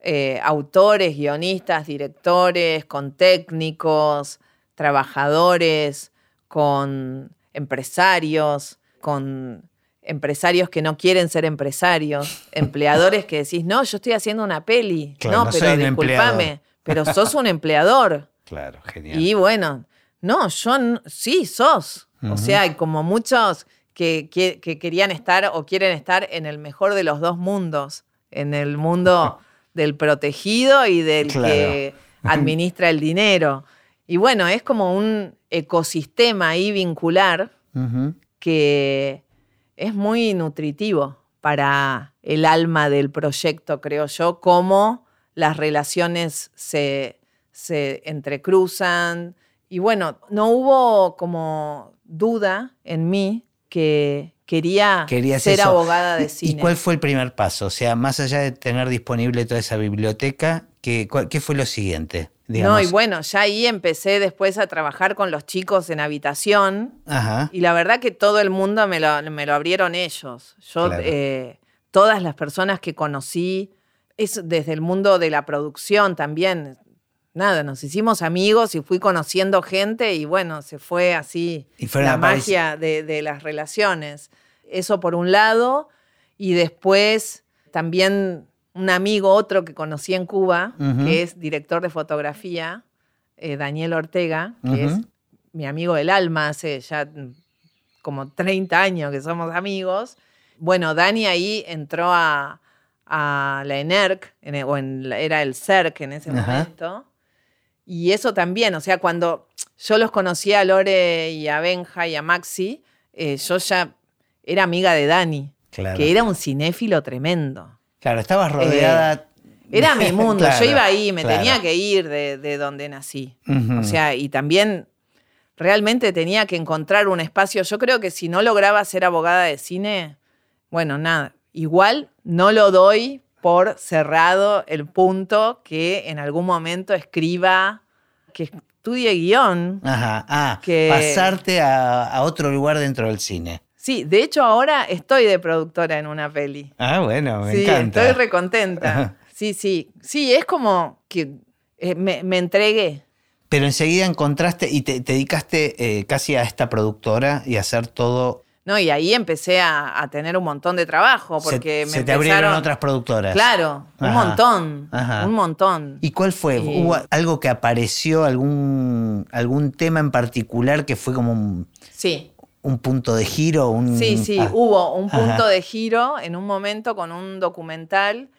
eh, autores, guionistas, directores, con técnicos, trabajadores, con empresarios, con empresarios que no quieren ser empresarios, empleadores que decís, no, yo estoy haciendo una peli, Claro, no, no pero empleador. pero sos un empleador. Claro, genial. Y bueno, no, yo sí, sos. O sea, hay como muchos que, que- que querían estar o quieren estar en el mejor de los dos mundos, en el mundo del protegido y del Claro. que administra el dinero. Y bueno, es como un ecosistema ahí vincular que es muy nutritivo para el alma del proyecto, creo yo, cómo las relaciones se, se entrecruzan. Y bueno, no hubo como duda en mí que quería Querías ser eso. abogada de ¿Y- cine. ¿Y cuál fue el primer paso? O sea, más allá de tener disponible toda esa biblioteca, ¿qué, cuál- qué fue lo siguiente? Digamos. No, y bueno, ya ahí empecé después a trabajar con los chicos en habitación. Ajá. Y la verdad que todo el mundo me lo, me lo abrieron ellos. Yo, Claro. eh, todas las personas que conocí, es desde el mundo de la producción también. Nada, nos hicimos amigos y fui conociendo gente y bueno, se fue así Y fueron la magia de, de las relaciones. Eso por un lado. Y después también un amigo, otro que conocí en Cuba, que es director de fotografía, eh, Daniel Ortega, que es mi amigo del alma hace ya mm, como 30 años que somos amigos. Bueno, Dani ahí entró a, a la ENERC, en el- o en era el CERC en ese momento. Y eso también, o sea, cuando yo los conocí a Lore y a Benja y a Maxi, eh, yo ya era amiga de Dani, Claro. que era un cinéfilo tremendo. Claro, estabas rodeada. Era mi mundo, Claro, yo iba ahí, me claro. tenía que ir de, de donde nací. O sea, y también realmente tenía que encontrar un espacio. Yo creo que si no lograba ser abogada de cine, bueno, nada, igual no lo doy por cerrado el punto que en algún momento escriba, que estudie guion. Ajá. Ah, que- pasarte a, a otro lugar dentro del cine. Sí, de hecho ahora estoy de productora en una peli. Ah, bueno, me sí, encanta. estoy recontenta. Sí, sí, sí, es como que eh, me, me entregué. Pero enseguida encontraste y te, te dedicaste eh, casi a esta productora y a hacer todo. No, y ahí empecé a, a tener un montón de trabajo Se- porque se, me te abrieron otras productoras. Claro, un montón, ajá. un montón. ¿Y cuál fue? Y- ¿Hubo algo que apareció, algún, algún tema en particular que fue como un, Sí, un punto de giro? Un, sí, sí, ah, hubo un punto Ajá. de giro en un momento con un documental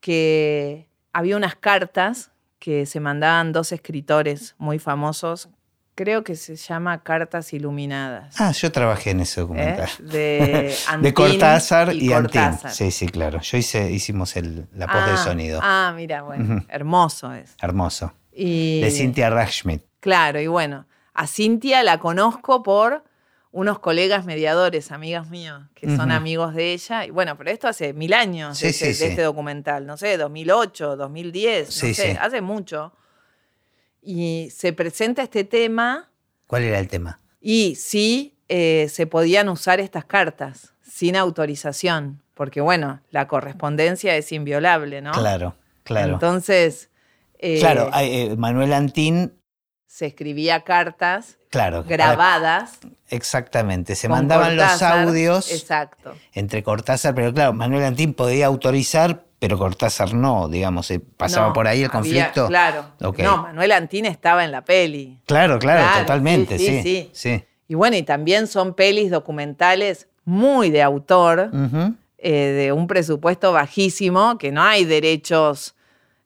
que había unas cartas que se mandaban dos escritores muy famosos, creo que se llama Cartas Iluminadas. Ah, yo trabajé en ese ¿eh? documental. De, Antín de Cortázar y, Antín. Cortázar. Sí, sí, claro. Yo hice, hicimos el, la voz del Ah, sonido. Ah, mira, bueno, hermoso es. Hermoso. Y, De Cynthia Rachschmidt. Claro, y bueno, a Cintia la conozco por unos colegas mediadores, amigas mías, que son amigos de ella. Y bueno, pero esto hace mil años Sí, de, sí, este, sí. de este documental, no sé, 2008, 2010, Sí, no sé, hace mucho. Y se presenta este tema ¿Cuál era el tema? y sí eh, se podían usar estas cartas sin autorización, porque bueno, la correspondencia es inviolable, ¿no? Claro, claro. Entonces, eh, claro, eh, Manuel Antín, se escribía cartas claro. grabadas. Exactamente. Se mandaban los audios Exacto. entre Cortázar, pero claro, Manuel Antín podía autorizar, pero Cortázar no, digamos, eh, pasaba No, por ahí el había- conflicto. claro. No, Manuel Antín estaba en la peli. Claro, claro, Claro, totalmente, sí, sí. sí, sí. Y bueno, y también son pelis documentales muy de autor, eh, de un presupuesto bajísimo, que no hay derechos.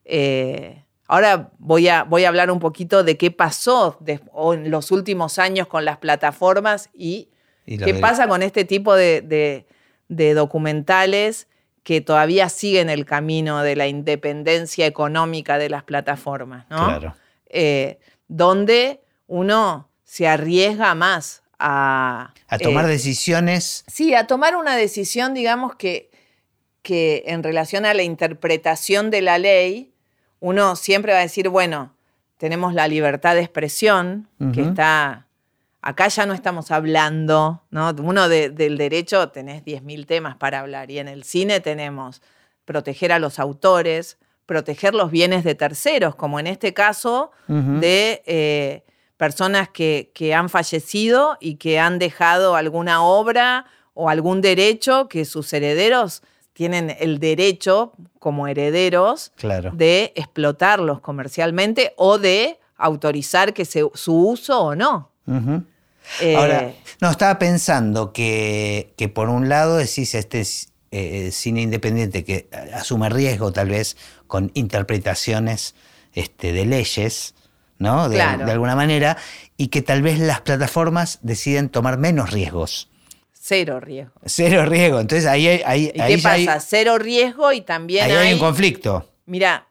eh, ahora voy a, voy a hablar un poquito de qué pasó de- en los últimos años con las plataformas y ¿Qué pasa con este tipo de, de- de documentales que todavía siguen el camino de la independencia económica de las plataformas? ¿no? Claro. Eh, donde uno se arriesga más a... A tomar eh, decisiones. Sí, a tomar una decisión, digamos, que, que en relación a la interpretación de la ley, uno siempre va a decir, bueno, tenemos la libertad de expresión, que está... Acá ya no estamos hablando, ¿no? Uno de- del derecho tenés 10.000 temas para hablar y en el cine tenemos proteger a los autores, proteger los bienes de terceros, como en este caso de eh, personas que, que han fallecido y que han dejado alguna obra o algún derecho que sus herederos tienen el derecho como herederos Claro. de explotarlos comercialmente o de autorizar que se- su uso o no. Eh, Ahora, no, estaba pensando que, que por un lado decís este es, eh, cine independiente que asume riesgo tal vez con interpretaciones este, de leyes, ¿no? De, Claro. de alguna manera, y que tal vez las plataformas deciden tomar menos riesgos. Cero riesgo. Cero riesgo. Entonces ahí, hay- ahí, ¿Y ahí qué ya hay- pasa? Cero riesgo y también ahí hay un conflicto. Mira,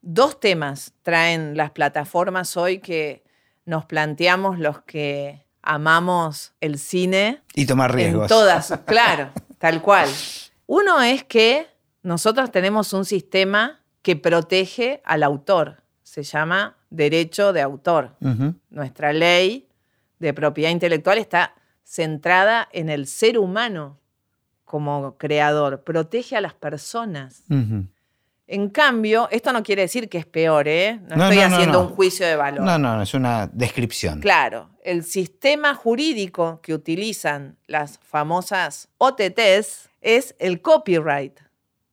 dos temas traen las plataformas hoy que nos planteamos los que amamos el cine Y tomar riesgos. en todas, claro, tal cual. Uno es que nosotros tenemos un sistema que protege al autor, se llama derecho de autor. Nuestra ley de propiedad intelectual está centrada en el ser humano como creador, protege a las personas. En cambio, esto no quiere decir que es peor, ¿eh? No, No, estoy no, haciendo no. un juicio de valor. No, no, no, es una descripción. Claro, el sistema jurídico que utilizan las famosas OTTs es el copyright,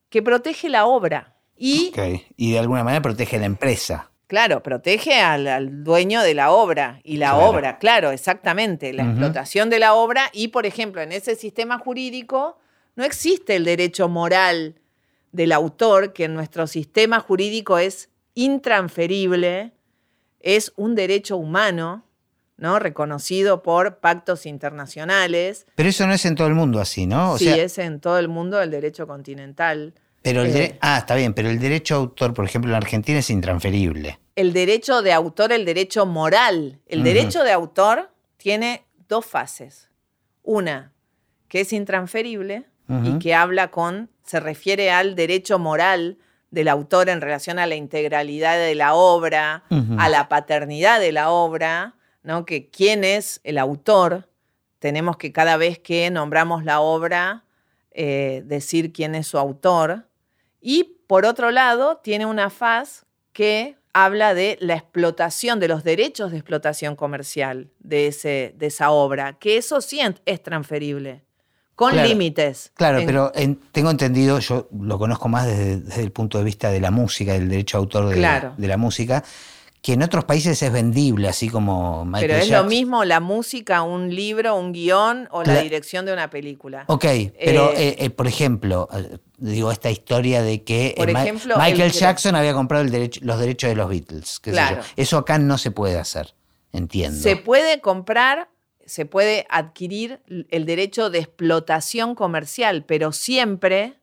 que protege la obra. Y, Ok. Y de alguna manera protege la empresa. Claro, protege al, al dueño de la obra. Y la Claro. obra, claro, exactamente, la explotación de la obra. Y, por ejemplo, en ese sistema jurídico no existe el derecho moral del autor, que en nuestro sistema jurídico es intransferible, es un derecho humano, ¿no? Reconocido por pactos internacionales. Pero eso no es en todo el mundo así, ¿no? O sí, sea, es en todo el mundo el derecho continental. Pero el eh, ah, está bien, pero el derecho a autor, por ejemplo, en Argentina es intransferible. El derecho de autor, el derecho moral. El derecho de autor tiene dos fases. Una, que es intransferible y que habla con, se refiere al derecho moral del autor en relación a la integralidad de la obra, a la paternidad de la obra, ¿no? Que quién es el autor, tenemos que cada vez que nombramos la obra eh, decir quién es su autor. Y por otro lado, tiene una faz que habla de la explotación, de los derechos de explotación comercial de, ese, de esa obra, que eso sí es transferible, con Claro. límites. Claro, En- pero en- tengo entendido, yo lo conozco más desde, desde el punto de vista de la música, del derecho a autor de, Claro. de la música, que en otros países es vendible, así como Michael Pero es lo mismo la música, un libro, un guion o la dirección de una película. Ok, pero Eh, eh, eh, por ejemplo, digo esta historia de que Por Ma- ejemplo, Michael el- Jackson había comprado el derecho- los derechos de los Beatles. qué sé Claro. yo. Eso acá no se puede hacer, entiendo. Se puede comprar, se puede adquirir el derecho de explotación comercial, pero siempre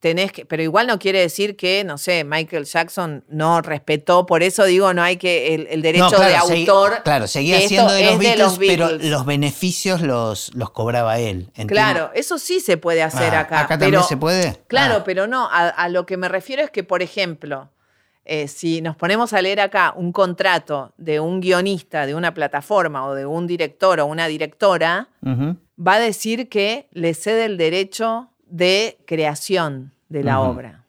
tenés que, pero igual no quiere decir que, no sé, Michael Jackson no respetó, por eso digo, no hay que, el, el derecho No, claro, de segui- autor. claro, seguía siendo de los, es Beatles, pero los beneficios los, los cobraba él. Claro, eso sí se puede hacer Ah, acá. también pero- se puede? Claro, Ah. pero no, a, a lo que me refiero es que, por ejemplo, eh, si nos ponemos a leer acá un contrato de un guionista de una plataforma o de un director o una directora, va a decir que le cede el derecho de creación de la obra.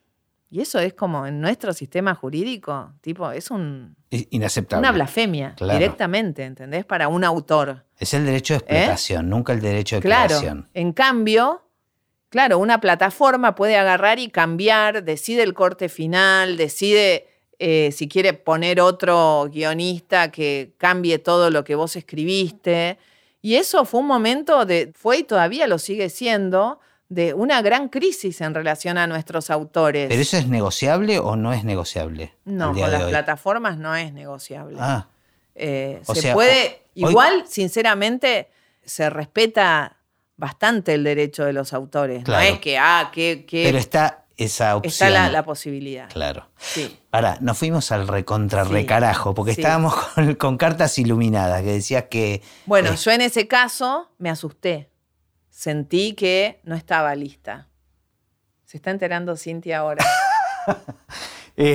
Y eso es como en nuestro sistema jurídico, tipo, es un, Es Inaceptable. una blasfemia Claro. directamente, ¿entendés? Para un autor. Es el derecho de explotación, nunca el derecho de ¿Eh? Claro. creación. En cambio, claro, una plataforma puede agarrar y cambiar, decide el corte final, decide eh, si quiere poner otro guionista que cambie todo lo que vos escribiste. Y eso fue un momento de, fue y todavía lo sigue siendo, de una gran crisis en relación a nuestros autores. ¿Pero eso es negociable o no es negociable? no, con las hoy? plataformas no es negociable. Ah, Eh, se sea, puede, hoy- igual, sinceramente, se respeta bastante el derecho de los autores. Claro. No es que, ah, que, que pero está esa opción. está la, la posibilidad. Claro. Sí. Ahora, nos fuimos al recontra Sí. recarajo, porque Sí. estábamos con, con cartas iluminadas, que decías que... Bueno, eh, yo en ese caso me asusté. Sentí que no estaba lista. Se está enterando Cintia ahora.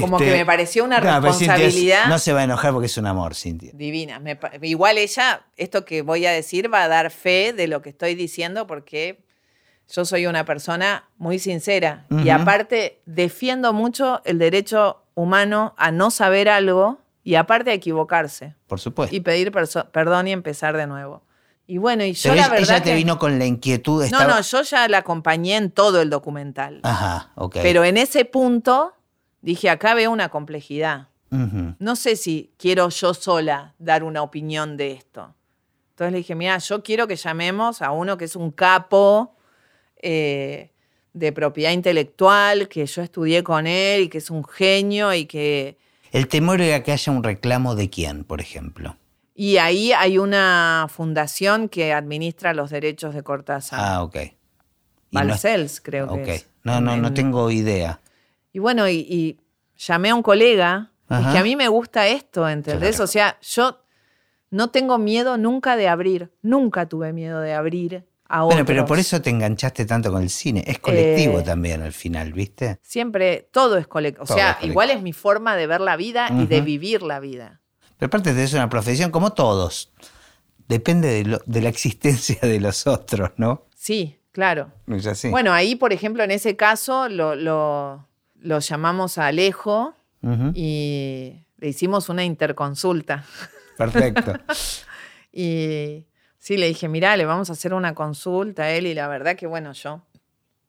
Como este, que me pareció una no, es- responsabilidad no se va a enojar porque es un amor, Cintia. divina. Me igual ella, esto que voy a decir va a dar fe de lo que estoy diciendo porque yo soy una persona muy sincera y aparte defiendo mucho el derecho humano a no saber algo y aparte a equivocarse Por supuesto. y pedir perdón y empezar de nuevo. Y bueno, y yo Pero la ella, verdad ella te que- vino con la inquietud. No, estaba- no, yo ya la acompañé en todo el documental. Ajá, ok. Pero en ese punto dije, acá veo una complejidad. No sé si quiero yo sola dar una opinión de esto. Entonces le dije, mira, yo quiero que llamemos a uno que es un capo eh, de propiedad intelectual, que yo estudié con él y que es un genio y que... El temor era que haya un reclamo de quién, por ejemplo. Y ahí hay una fundación que administra los derechos de Cortázar. Ah, ok. Y no es- Balcells, creo que ok. es. No, no, no En- tengo idea. Y bueno, y, y llamé a un colega, Ajá. que a mí me gusta esto, ¿entendés? Claro. O sea, yo no tengo miedo nunca de abrir, nunca tuve miedo de abrir a Bueno, otros. pero por eso te enganchaste tanto con el cine. Es colectivo Eh, también al final, ¿viste? Siempre todo es colectivo. O sea, es igual es mi forma de ver la vida y de vivir la vida. Pero aparte tenés una profesión como todos. Depende de, lo- de la existencia de los otros, ¿no? Sí, claro. Bueno, ahí, por ejemplo, en ese caso lo, lo- lo llamamos a Alejo y le hicimos una interconsulta. Perfecto. Y sí, le dije, mirá, le vamos a hacer una consulta a él y la verdad que, bueno, yo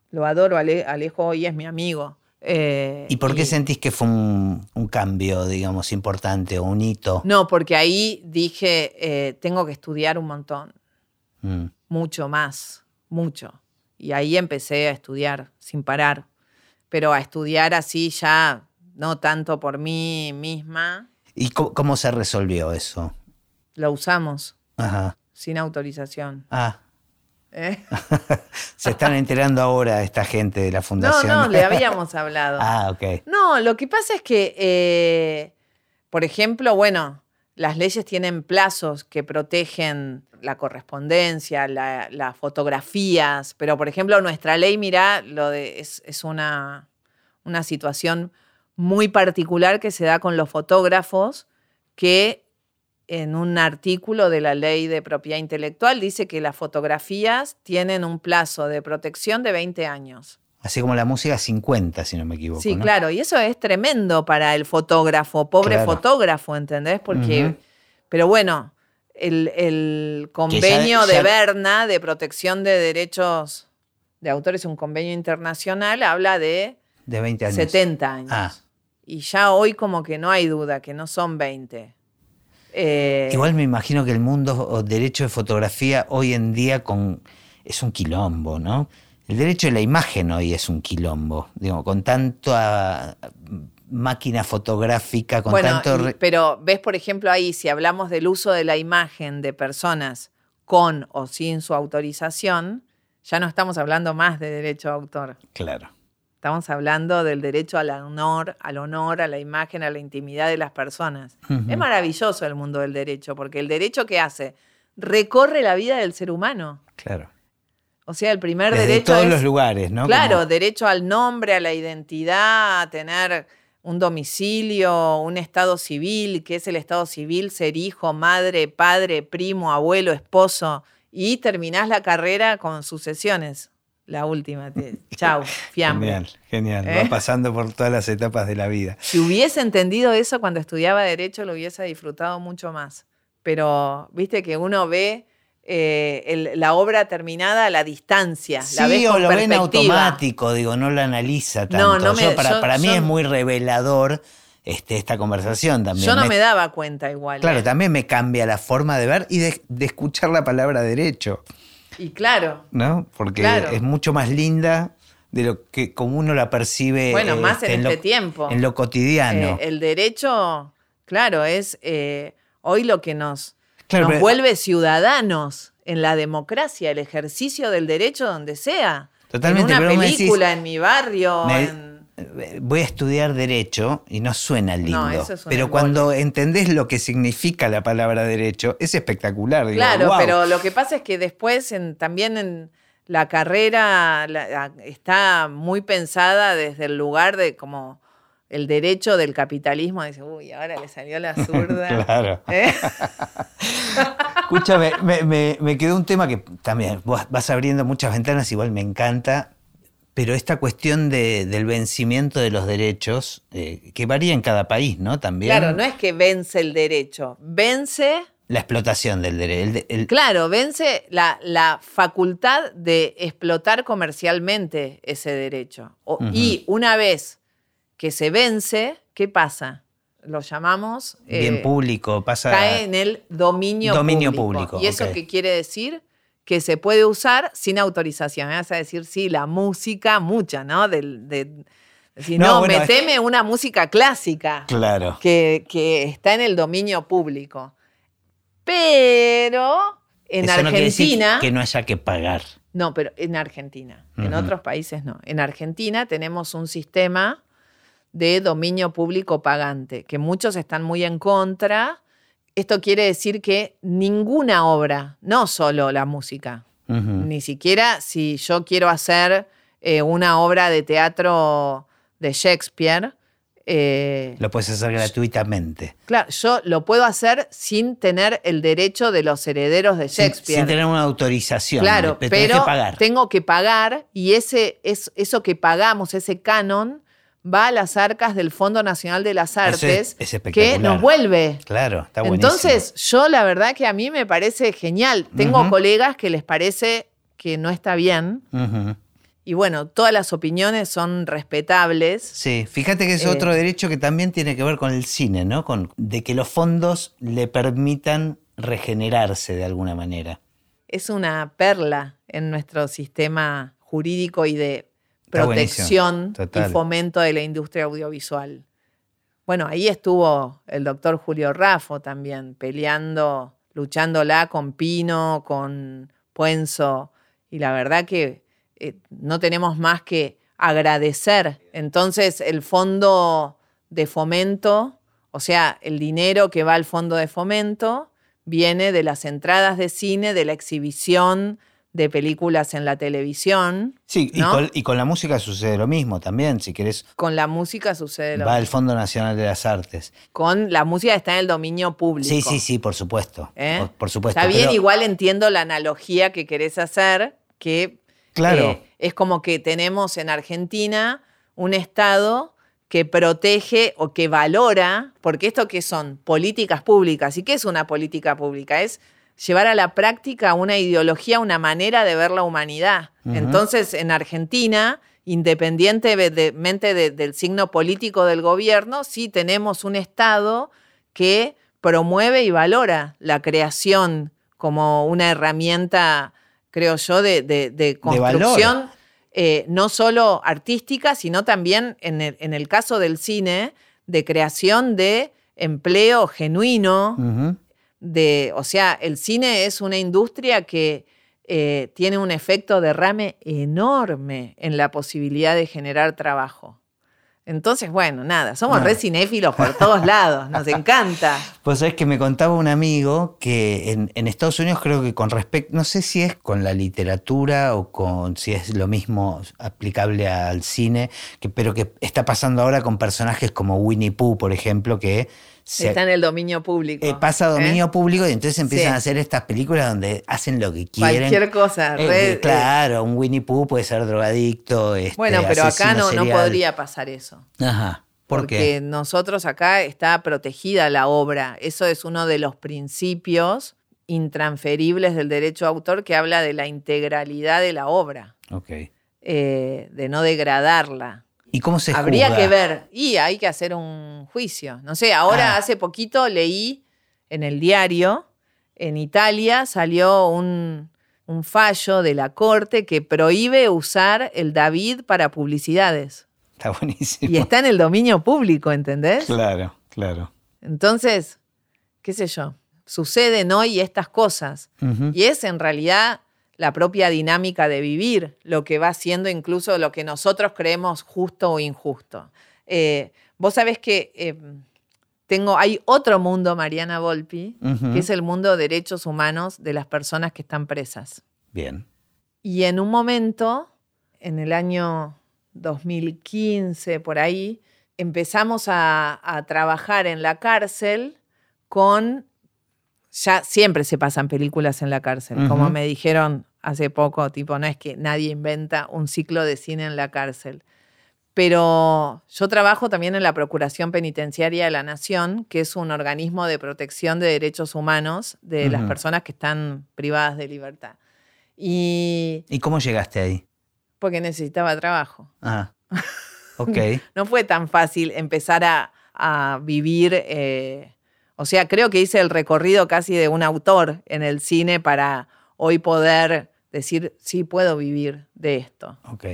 lo adoro, Ale- Alejo hoy es mi amigo. Eh, ¿Y por qué sentís que fue un, un cambio, digamos, importante o un hito? No, porque ahí dije, eh, tengo que estudiar un montón, Mm. mucho más, mucho. Y ahí empecé a estudiar sin parar, pero a estudiar así ya, no tanto por mí misma, ¿Y cómo, cómo se resolvió eso? lo usamos Ajá. sin autorización. Ah, ¿eh? se están enterando ahora esta gente de la No, fundación. no, le habíamos hablado. ah, ok. No, lo que pasa es que, eh, por ejemplo, bueno, las leyes tienen plazos que protegen la correspondencia, la- las fotografías, pero por ejemplo nuestra ley, mira, lo de, es, es una, una situación muy particular que se da con los fotógrafos, que en un artículo de la ley de propiedad intelectual dice que las fotografías tienen un plazo de protección de 20 años. Así como la música 50, si no me equivoco. Sí, ¿no? claro, y eso es tremendo para el fotógrafo, pobre Claro. fotógrafo, ¿entendés? Porque, pero bueno, el, el convenio ya- de Berna de protección de derechos de autores, un convenio internacional, habla de De 20 años. 70 años. Ah. Y ya hoy como que no hay duda, que no son 20. Eh, Igual me imagino que el mundo o derecho de fotografía hoy en día con es un quilombo, ¿no? El derecho de la imagen hoy es un quilombo, digo, con tanta máquina fotográfica, con bueno, tanto... y- pero ves, por ejemplo, ahí, si hablamos del uso de la imagen de personas con o sin su autorización, ya no estamos hablando más de derecho a autor. Claro. Estamos hablando del derecho al honor, al honor, a la imagen, a la intimidad de las personas. Es maravilloso el mundo del derecho, porque el derecho que hace recorre la vida del ser humano. Claro. O sea, el primer Desde derecho todos es, los lugares, ¿no? claro, Como- derecho al nombre, a la identidad, a tener un domicilio, un estado civil, que es el estado civil, ser hijo, madre, padre, primo, abuelo, esposo, y terminás la carrera con sucesiones. La última. Chau, fiambre. Genial, genial. ¿Eh? Va pasando por todas las etapas de la vida. Si hubiese entendido eso cuando estudiaba Derecho, lo hubiese disfrutado mucho más. Pero viste que uno ve eh, el- la obra terminada a la distancia. la ves Sí, o lo ven automático, digo, no lo analiza tanto. No, no me- Yo, para, yo- para mí yo- es muy revelador este, esta conversación también. Yo no Me- me daba cuenta igual. Claro, ¿eh? también me cambia la forma de ver y de, de escuchar la palabra derecho, Y claro, ¿no? Porque Claro. es mucho más linda de lo que como uno la percibe. bueno, más en lo, este tiempo. En lo cotidiano. Eh, el derecho, claro, es eh, hoy lo que nos, Claro, nos pero- vuelve ciudadanos en la democracia, el ejercicio del derecho donde sea. Totalmente, En una decís- película, en mi barrio, Me- en- Voy a estudiar derecho y no suena lindo. eso es un pero cuando entendés lo que significa la palabra derecho, es espectacular. digo, Claro, pero lo que pasa es que después en- también en la carrera la- está muy pensada desde el lugar de como el derecho del capitalismo. Dice, uy, ahora le salió la zurda. Claro. ¿Eh? Escúchame, me, me- me quedó un tema que también vos vas abriendo muchas ventanas, igual me encanta, pero esta cuestión de- del vencimiento de los derechos, eh, que varía en cada país, ¿no? También. Claro, no es que vence el derecho, vence, La explotación del derecho. claro, vence la, la facultad de explotar comercialmente ese derecho. O-. Y una vez que se vence, ¿qué pasa? Lo llamamos... bien eh, público, pasa. cae en el dominio, Dominio público. público, ¿Y eso qué quiere decir? Que se puede usar sin autorización. Me vas a decir, sí, la música, mucha, ¿no? De, si No, no, bueno, es- una música clásica Claro. que, que está en el dominio público. Pero en Eso no Argentina. que no haya que pagar. No, pero en Argentina. En otros países no. En Argentina tenemos un sistema de dominio público pagante, que muchos están muy en contra. Esto quiere decir que ninguna obra, no solo la música, Ni siquiera si yo quiero hacer eh, una obra de teatro de Shakespeare. eh, Lo puedes hacer gratuitamente. claro, yo lo puedo hacer sin tener el derecho de los herederos de Shakespeare. sin tener una autorización. Claro, pero tenés pero que pagar. tengo que pagar y ese, es, eso que pagamos, ese canon, va a las arcas del Fondo Nacional de las es- Artes, es que nos vuelve. Claro, está buenísimo. Entonces, yo la verdad que a mí me parece genial. Tengo colegas que les parece que no está bien. Y bueno, todas las opiniones son respetables. Sí, fíjate que es Eh. otro derecho que también tiene que ver con el cine, ¿no? Con, de que los fondos le permitan regenerarse de alguna manera. Es una perla en nuestro sistema jurídico y de protección y fomento de la industria audiovisual. Bueno, ahí estuvo el doctor Julio Raffo también, peleando, luchándola con Pino, con Puenzo, y la verdad que eh, no tenemos más que agradecer. Entonces, el fondo de fomento, o sea, el dinero que va al fondo de fomento, viene de las entradas de cine, de la exhibición de películas en la televisión. Sí, y, con, y con la música sucede lo mismo también. Si querés, Con la música sucede lo va al Fondo Nacional de las Artes. Con la música está en el dominio público. Sí, sí, sí, por supuesto. ¿eh? Por, por supuesto. Está bien, pero- igual entiendo la analogía que querés hacer, que Claro. eh, es como que tenemos en Argentina un Estado que protege o que valora, porque esto que son políticas públicas, ¿y qué es una política pública? Es llevar a la práctica una ideología, una manera de ver la humanidad. Entonces, en Argentina, independientemente de- del signo político del gobierno, sí tenemos un Estado que promueve y valora la creación como una herramienta, creo yo, de, construcción, eh, no solo artística, sino también en el, en el caso del cine, de creación de empleo genuino. De, o sea, el cine es una industria que eh, tiene un efecto derrame enorme en la posibilidad de generar trabajo. Entonces, bueno, nada, somos Ah. re cinéfilos por todos lados, nos encanta. Pues sabés que me contaba un amigo que en, en Estados Unidos creo que con respecto, no sé si es con la literatura o con si es lo mismo aplicable al cine, que, pero que está pasando ahora con personajes como Winnie Pooh, por ejemplo, que se, Está en el dominio público. eh, pasa a dominio ¿eh? público y entonces empiezan Sí. a hacer estas películas donde hacen lo que quieren. Cualquier cosa. Eh, re- eh, claro, un Winnie Pooh puede ser drogadicto. este, bueno, pero acá no, no podría pasar eso. Ajá. ¿Por porque qué? nosotros acá está protegida la obra. Eso es uno de los principios intransferibles del derecho a autor que habla de la integralidad de la obra, Ok. de no degradarla. ¿Y cómo se Habría juzga? que ver, y hay que hacer un juicio. No sé, ahora Ah. hace poquito leí en el diario, en Italia salió un, un fallo de la corte que prohíbe usar el David para publicidades. Está buenísimo. Y está en el dominio público, ¿entendés? Claro, claro. Entonces, qué sé yo, suceden hoy estas cosas. Y es en realidad la propia dinámica de vivir, lo que va siendo incluso lo que nosotros creemos justo o injusto. Eh, vos sabés que eh, tengo, hay otro mundo, Mariana Volpi, que es el mundo de derechos humanos de las personas que están presas. Bien. Y en un momento, en el año 2015, por ahí, empezamos a, a trabajar en la cárcel con... Ya siempre se pasan películas en la cárcel, como me dijeron hace poco, tipo, no es que nadie inventa un ciclo de cine en la cárcel. Pero yo trabajo también en la Procuración Penitenciaria de la Nación, que es un organismo de protección de derechos humanos de las personas que están privadas de libertad. Y ¿Y cómo llegaste ahí? porque necesitaba trabajo. Ah. Ok. No fue tan fácil empezar a, a vivir, eh, o sea, creo que hice el recorrido casi de un autor en el cine para hoy poder decir, sí, puedo vivir de esto. ok.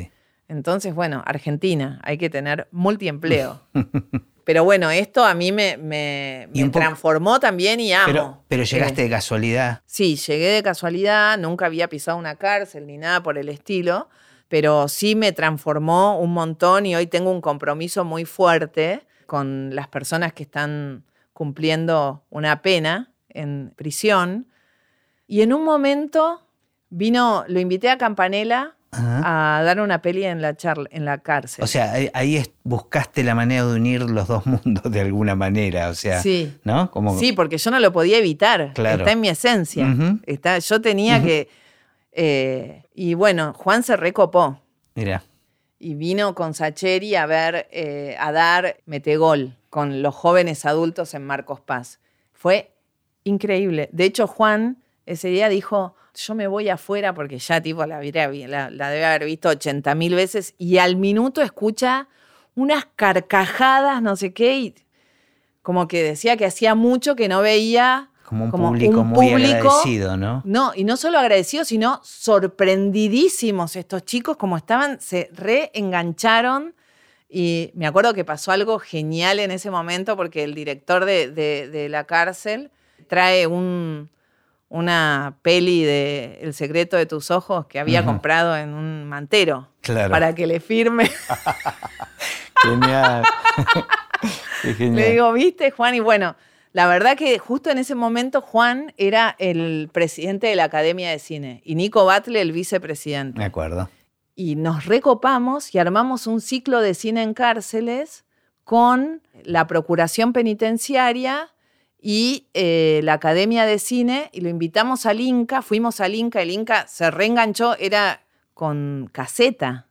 Entonces, bueno, Argentina, hay que tener multiempleo. Pero bueno, esto a mí me, transformó también y amo. Pero, pero llegaste Eh, de casualidad. Sí, llegué de casualidad, nunca había pisado una cárcel ni nada por el estilo, pero sí me transformó un montón y hoy tengo un compromiso muy fuerte con las personas que están cumpliendo una pena en prisión. Y en un momento Vino, lo invité a Campanella Ajá. a dar una peli en la, charla, en la cárcel. O sea, ahí, ahí es- buscaste la manera de unir los dos mundos de alguna manera, o sea, Sí. ¿no? Como, Sí, porque yo no lo podía evitar. Claro. Está en mi esencia. Está, yo tenía que. eh, y bueno, Juan se recopó Mira, y vino con Sacheri a ver, eh, a dar metegol con los jóvenes adultos en Marcos Paz. Fue increíble. De hecho, Juan ese día dijo: Yo me voy afuera porque ya, tipo, la, la, la debe haber visto 80 mil veces y al minuto escucha unas carcajadas, no sé qué, y como que decía que hacía mucho que no veía como un como público un muy público- agradecido, ¿no? no, y no solo agradecidos, sino sorprendidísimos estos chicos, como estaban, se reengancharon. Y me acuerdo que pasó algo genial en ese momento porque el director de, de- de la cárcel trae un- una peli de El secreto de tus ojos que había comprado en un mantero Claro. para que le firme. Genial. Genial. Le digo, ¿viste, Juan? Y bueno, la verdad que justo en ese momento Juan era el presidente de la Academia de Cine y Nico Batle el vicepresidente. Me acuerdo. Y nos recopamos y armamos un ciclo de cine en cárceles con la Procuración Penitenciaria y eh, la Academia de Cine y lo invitamos al Inca, fuimos al Inca, el Inca se reenganchó, era con caseta.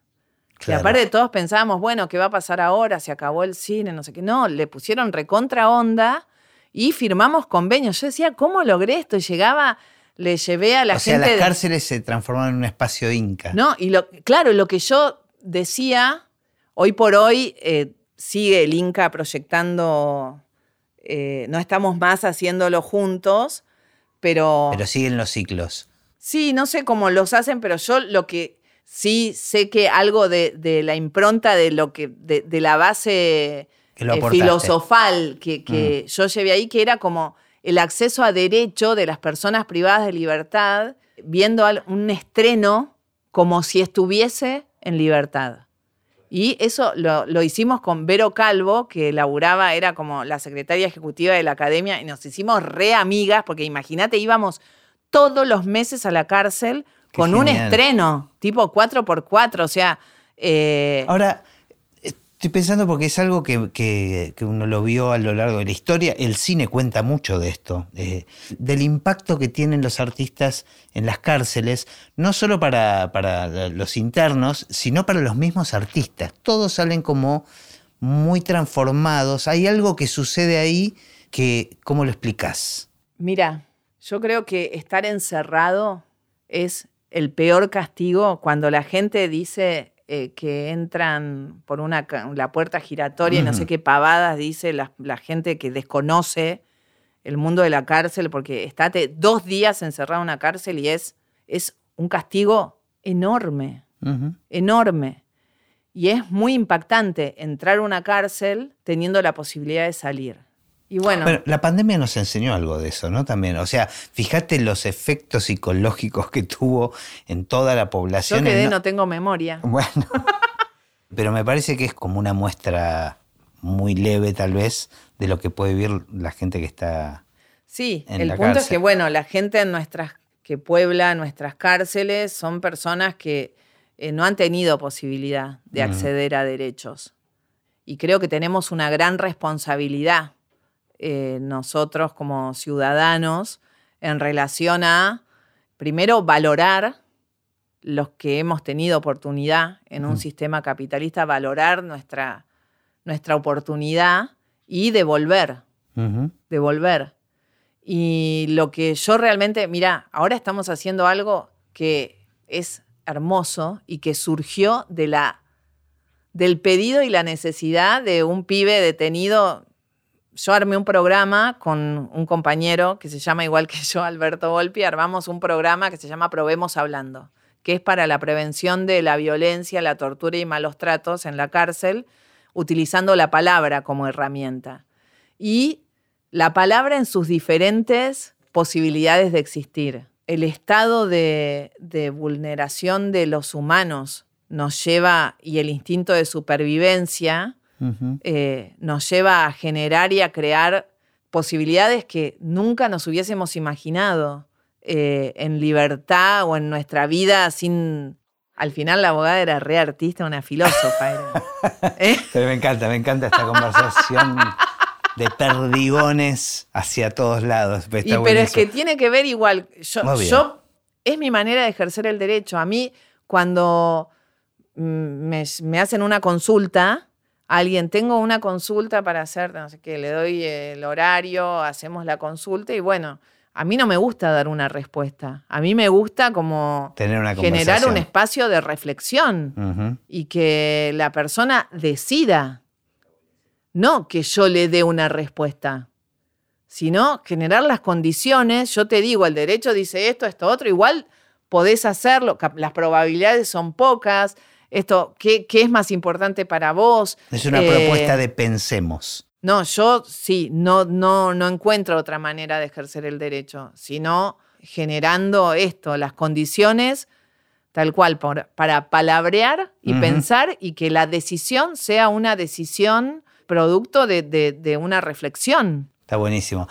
Y Claro. aparte todos pensábamos, bueno, ¿qué va a pasar ahora? Se acabó el cine, no sé qué. No, le pusieron recontra onda y firmamos convenios. Yo decía, ¿cómo logré esto? Y llegaba, le llevé a la o sea, gente... las de- cárceles se transforman en un espacio inca. no, y lo, claro, lo que yo decía, hoy por hoy eh, sigue el Inca proyectando, eh, no estamos más haciéndolo juntos, pero, Pero siguen los ciclos. sí, no sé cómo los hacen, pero yo lo que sí sé que algo de, de la impronta de lo que, de, de la base eh. Mm. filosofal que, que yo llevé ahí, que era como el acceso a derecho de las personas privadas de libertad, viendo un estreno como si estuviese en libertad. Y eso lo, lo hicimos con Vero Calvo, que laburaba, era como la secretaria ejecutiva de la academia, y nos hicimos re amigas, porque imagínate, íbamos todos los meses a la cárcel Qué con un estreno, tipo 4x4, o sea... eh, Ahora, estoy pensando porque es algo que, que- uno lo vio a lo largo de la historia. El cine cuenta mucho de esto, eh, del impacto que tienen los artistas en las cárceles, no solo para, para los internos, sino para los mismos artistas. Todos salen como muy transformados. Hay algo que sucede ahí que, ¿cómo lo explicás? Mira, yo creo que estar encerrado es el peor castigo cuando la gente dice eh, que entran por una la puerta giratoria y no sé qué pavadas dice la, la gente que desconoce el mundo de la cárcel porque estate dos días encerrado en una cárcel y es, es un castigo enorme, enorme. Y es muy impactante entrar a una cárcel teniendo la posibilidad de salir. Y bueno, Bueno, la pandemia nos enseñó algo de eso, ¿no? También, o sea, fíjate los efectos psicológicos que tuvo en toda la yo población. quedé, el no tengo memoria. Bueno, pero me parece que es como una muestra muy leve, tal vez, de lo que puede vivir la gente que está. Sí, en el la punto es que, bueno, la gente en nuestras, que puebla nuestras cárceles son personas que eh, no han tenido posibilidad de acceder a derechos. Y creo que tenemos una gran responsabilidad eh, nosotros como ciudadanos en relación a, primero, valorar los que hemos tenido oportunidad en un sistema capitalista, valorar nuestra, nuestra oportunidad y devolver devolver. Y lo que yo realmente, mira, ahora estamos haciendo algo que es hermoso y que surgió de la, del pedido y la necesidad de un pibe detenido. Yo armé un programa con un compañero que se llama igual que yo, Alberto Volpi, armamos un programa que se llama Probemos Hablando, que es para la prevención de la violencia, la tortura y malos tratos en la cárcel, utilizando la palabra como herramienta. Y la palabra en sus diferentes posibilidades de existir. El estado de, de vulneración de los humanos nos lleva, y el instinto de supervivencia, Eh, nos lleva a generar y a crear posibilidades que nunca nos hubiésemos imaginado. eh, en libertad o en nuestra vida sin... Al final la abogada era re artista, una filósofa. era. ¿Eh? Pero me encanta, me encanta esta conversación de perdigones hacia todos lados. Está Y, pero es que tiene que ver igual. Yo, es mi manera de ejercer el derecho. A mí, cuando mm, me, me hacen una consulta, alguien, tengo una consulta para hacer, no sé qué, le doy el horario, hacemos la consulta y bueno, a mí no me gusta dar una respuesta. A mí me gusta como Tener una generar un espacio de reflexión y que la persona decida, no que yo le dé una respuesta, sino generar las condiciones. Yo te digo, el derecho dice esto, esto, otro, igual podés hacerlo, las probabilidades son pocas, esto, ¿qué, qué es más importante para vos? Es una Eh, propuesta de pensemos. No, yo sí, no, no, no encuentro otra manera de ejercer el derecho, sino generando esto, las condiciones tal cual, por- para palabrear y pensar y que la decisión sea una decisión producto de, de- de una reflexión. Está buenísimo.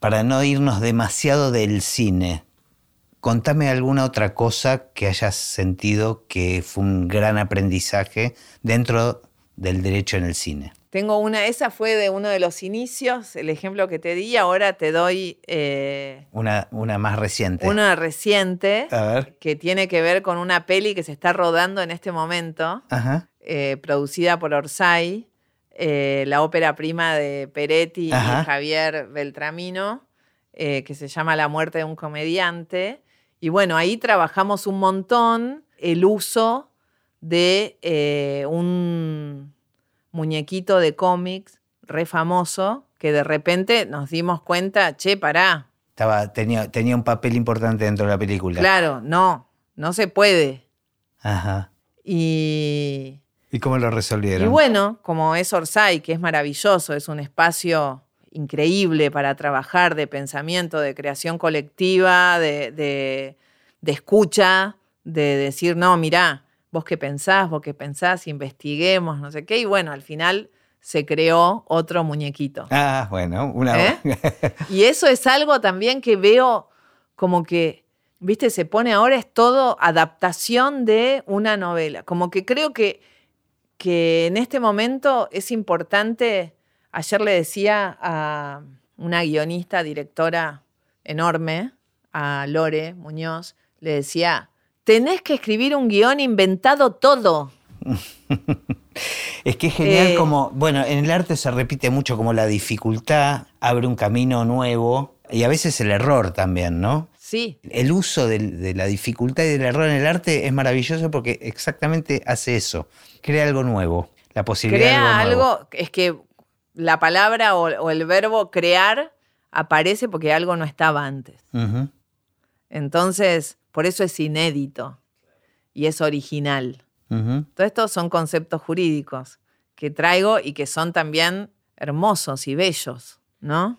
Para no irnos demasiado del cine, contame alguna otra cosa que hayas sentido que fue un gran aprendizaje dentro del derecho en el cine. Tengo una, esa fue de uno de los inicios, el ejemplo que te di, ahora te doy eh, Una, una más reciente. una reciente A ver. que tiene que ver con una peli que se está rodando en este momento. Ajá. eh, producida por Orsay, eh, la ópera prima de Peretti Ajá. y Javier Beltramino, que se llama La muerte de un comediante. Y bueno, ahí trabajamos un montón el uso de eh, un muñequito de cómics re famoso que de repente nos dimos cuenta, che, pará, Estaba, tenía, tenía un papel importante dentro de la película. claro, no, no se puede. Ajá. Y ¿Y cómo lo resolvieron? Y bueno, como es Orsay, que es maravilloso, es un espacio increíble para trabajar de pensamiento, de creación colectiva, de, de- de escucha, de decir, no, mirá, vos qué pensás, vos qué pensás, investiguemos, no sé qué. Y bueno, al final se creó otro muñequito. Ah, bueno, una ¿Eh? Y eso es algo también que veo como que, viste, se pone ahora es todo adaptación de una novela. Como que creo que, que en este momento es importante, ayer le decía a una guionista, directora enorme, a Lore Muñoz, le decía, tenés que escribir un guion inventado todo. Es que es genial Eh, como, bueno, en el arte se repite mucho como la dificultad abre un camino nuevo y a veces el error también, ¿no? Sí, El uso de, la dificultad y del error en el arte es maravilloso porque exactamente hace eso, crea algo nuevo, la posibilidad crea de algo, nuevo. algo, es que la palabra o, o el verbo crear aparece porque algo no estaba antes. Entonces, por eso es inédito y es original. Ujú. Todo esto son conceptos jurídicos que traigo y que son también hermosos y bellos, ¿no?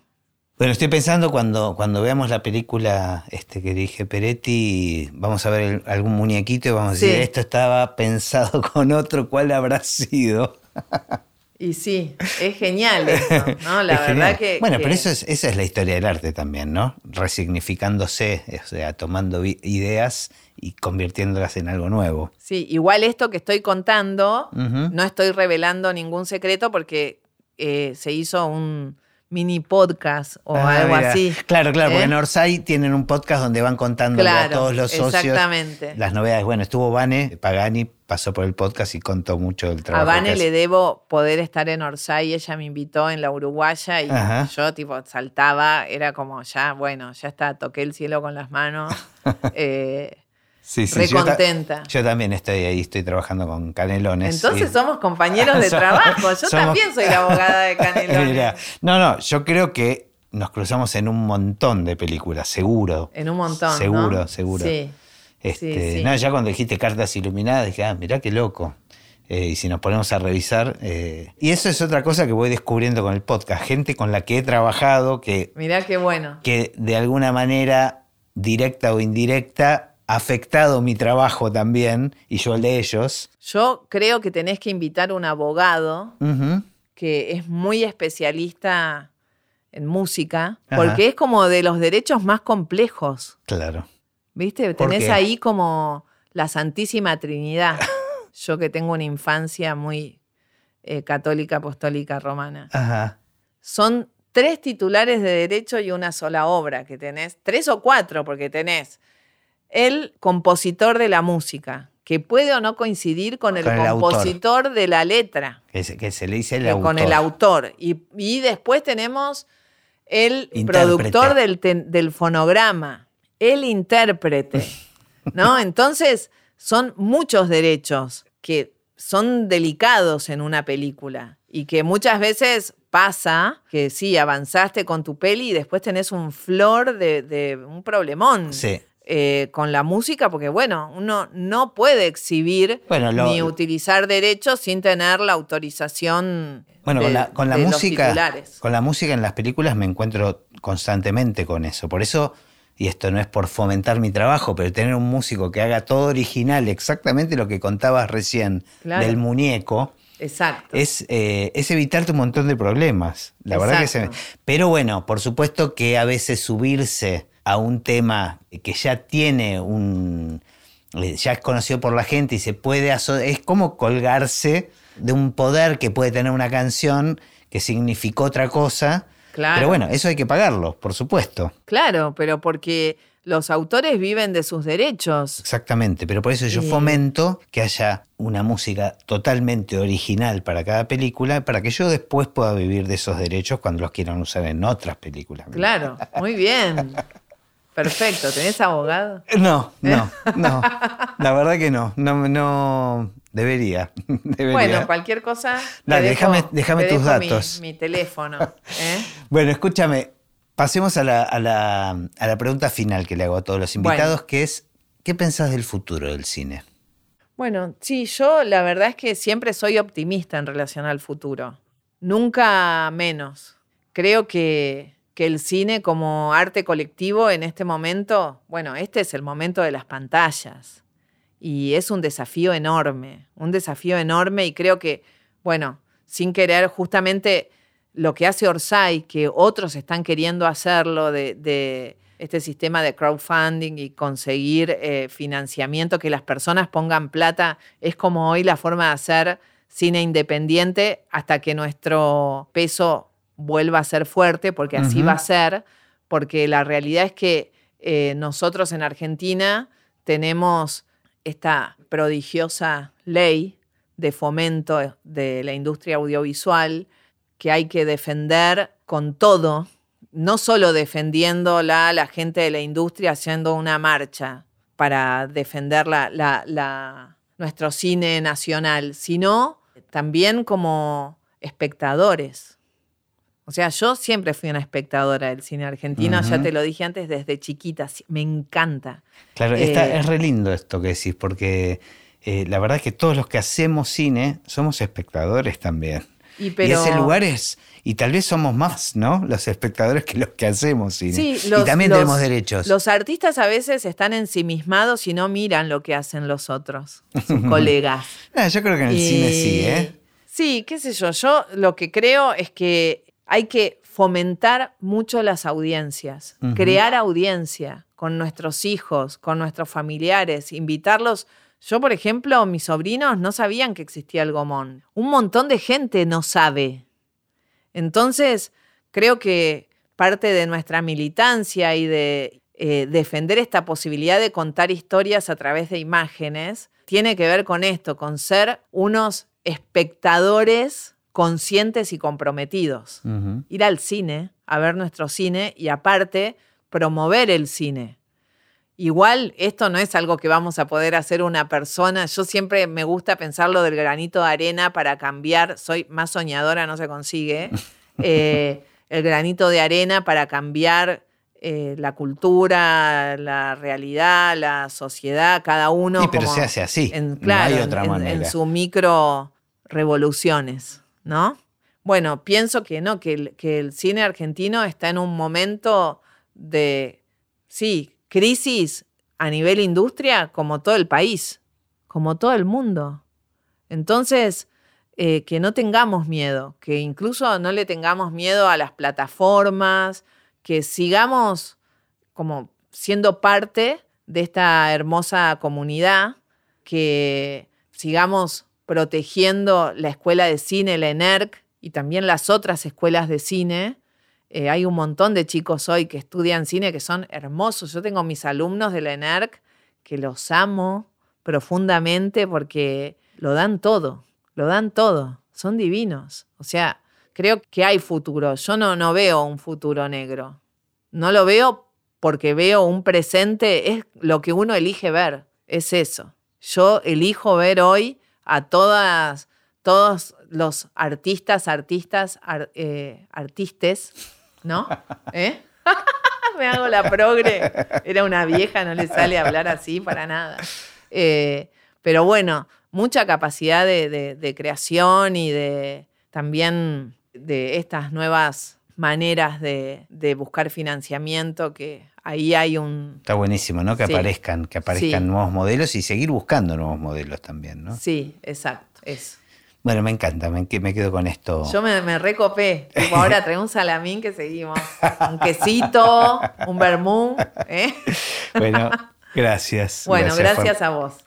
Bueno, estoy pensando cuando, cuando veamos la película este, que dirige Peretti, vamos a ver el- algún muñequito y vamos a decir, Sí. esto estaba pensado con otro, ¿cuál habrá sido? Y sí, es genial eso, ¿no? La Es verdad genial. que... Bueno, que- pero eso es, esa es la historia del arte también, ¿no? Resignificándose, o sea, tomando ideas y convirtiéndolas en algo nuevo. Sí, igual esto que estoy contando, no estoy revelando ningún secreto porque eh, se hizo un mini podcast o Ah, algo mira. así. Claro, claro, porque ¿Eh? en Orsay tienen un podcast donde van contando a todos los socios exactamente. las novedades. Bueno, estuvo Vane Pagani, pasó por el podcast y contó mucho del A trabajo. Vane que le debo poder estar en Orsay, ella me invitó en la Uruguaya y Ajá. yo tipo saltaba, era como ya, bueno, ya está, toqué el cielo con las manos, eh, Sí, sí, yo también estoy ahí, estoy trabajando con Canelones. Entonces y- somos compañeros de trabajo, yo somos- también soy la abogada de Canelones. Mira, no, no, yo creo que nos cruzamos en un montón de películas, seguro. En un montón. ¿no? Seguro, seguro. Sí. Este, sí, sí. No, ya cuando dijiste cartas iluminadas, dije, ah, mirá qué loco. Eh, y si nos ponemos a revisar. eh, Y eso es otra cosa que voy descubriendo con el podcast. Gente con la que he trabajado que, Mirá qué bueno. que de alguna manera, directa o indirecta, afectado mi trabajo también y yo el de ellos. Yo creo que tenés que invitar un abogado que es muy especialista en música, Ajá. porque es como de los derechos más complejos. Claro. ¿Viste? ¿Por Tenés ahí como la Santísima Trinidad. Yo que tengo una infancia muy eh, católica, apostólica, romana. Ajá. Son tres titulares de derecho y una sola obra que tenés. Tres o cuatro, porque tenés el compositor de la música, que puede o no coincidir con el Con el autor. compositor de la letra, Que se, que se le dice el que autor. con el autor. Y, y después tenemos el productor del, del fonograma, el intérprete, ¿no? Entonces, son muchos derechos que son delicados en una película y que muchas veces pasa que sí, avanzaste con tu peli y después tenés un flor de, de un problemón. Sí. Eh, con la música, porque bueno, uno no puede exhibir Bueno, lo- ni utilizar derechos sin tener la autorización Bueno, de, con la, con la de los música. Con la música en las películas me encuentro constantemente con eso. Por eso, y esto no es por fomentar mi trabajo, pero tener un músico que haga todo original, exactamente lo que contabas recién Claro. del muñeco, Exacto. es, eh, es evitarte un montón de problemas. La verdad que se Exacto. Pero bueno, por supuesto que a veces subirse a un tema que ya tiene un. eh, ya es conocido por la gente y se puede. Es como colgarse de un poder que puede tener una canción que significó otra cosa. Claro. Pero bueno, eso hay que pagarlo, por supuesto. Claro, pero porque los autores viven de sus derechos. Exactamente, pero por eso yo fomento que haya una música totalmente original para cada película, para que yo después pueda vivir de esos derechos cuando los quieran usar en otras películas. Claro, muy bien. Perfecto. ¿Tenés abogado? No, no, no. La verdad que no. No, no debería. debería. Bueno, cualquier cosa. Dale, déjame- déjame tus mi- datos. Mi, teléfono. ¿eh? Bueno, escúchame. Pasemos a la, a, la, a la pregunta final que le hago a todos los invitados, que es, ¿qué pensás del futuro del cine? Bueno, sí, yo la verdad es que siempre soy optimista en relación al futuro. Nunca menos. Creo que, que el cine como arte colectivo en este momento, bueno, este es el momento de las pantallas. Y es un desafío enorme, un desafío enorme y creo que, bueno, sin querer justamente lo que hace Orsay, que otros están queriendo hacerlo de, de este sistema de crowdfunding y conseguir eh, financiamiento, que las personas pongan plata, es como hoy la forma de hacer cine independiente hasta que nuestro peso vuelva a ser fuerte, porque así va a ser, porque la realidad es que eh, nosotros en Argentina tenemos esta prodigiosa ley de fomento de la industria audiovisual que hay que defender con todo, no solo defendiéndola a la gente de la industria haciendo una marcha para defender la- la- la- nuestro cine nacional, sino también como espectadores. O sea, yo siempre fui una espectadora del cine argentino, ya te lo dije antes, desde chiquita, me encanta. Claro, Eh, es re lindo esto que decís, porque eh, la verdad es que todos los que hacemos cine somos espectadores también. Y, Y pero, ese lugar es, y tal vez somos más, ¿no? Los espectadores que los que hacemos cine. Sí, y los- también los- tenemos derechos. Los artistas a veces están ensimismados y no miran lo que hacen los otros, sus colegas. Ah, yo creo que en el Y- cine sí, ¿eh? Sí, qué sé yo. Yo lo que creo es que hay que fomentar mucho las audiencias, crear audiencia con nuestros hijos, con nuestros familiares, invitarlos. Yo, por ejemplo, mis sobrinos no sabían que existía el gomón. Un montón de gente no sabe. Entonces, creo que parte de nuestra militancia y de eh, defender esta posibilidad de contar historias a través de imágenes tiene que ver con esto, con ser unos espectadores conscientes y comprometidos. Ir al cine, a ver nuestro cine y aparte promover el cine. Igual esto no es algo que vamos a poder hacer una persona. Yo siempre me gusta pensarlo del granito de arena para cambiar. Soy más soñadora, no se consigue. Eh, el granito de arena para cambiar eh, la cultura, la realidad, la sociedad, cada uno. Sí, pero como se hace así. en- no claro, hay en- otra en, manera. en su micro revoluciones, ¿no? Bueno, pienso que no, que el, cine argentino está en un momento de, sí, crisis a nivel industria como todo el país, como todo el mundo. Entonces, eh, que no tengamos miedo, que incluso no le tengamos miedo a las plataformas, que sigamos como siendo parte de esta hermosa comunidad, que sigamos protegiendo la escuela de cine, la ENERC, y también las otras escuelas de cine. Eh, hay un montón de chicos hoy que estudian cine que son hermosos. Yo tengo mis alumnos de la ENERC que los amo profundamente porque lo dan todo, lo dan todo, son divinos. O sea, creo que hay futuro. Yo no, no veo un futuro negro. No lo veo porque veo un presente, es lo que uno elige ver, es eso. Yo elijo ver hoy a todas, todos los artistas, artistas, eh, artistes, ¿no? ¿Eh? Me hago la progre. Era una vieja, no le sale hablar así para nada. Eh, pero bueno, mucha capacidad de, creación y de también de estas nuevas maneras de, buscar financiamiento que ahí hay un... Está buenísimo, ¿no? Que aparezcan, que aparezcan nuevos modelos y seguir buscando nuevos modelos también, ¿no? Sí, exacto, eso. Bueno, me encanta, me, quedo con esto. Yo me, recopé. ahora traigo un salamín que seguimos. Un quesito, un vermú. ¿eh? Bueno, gracias. Bueno, gracias, a vos.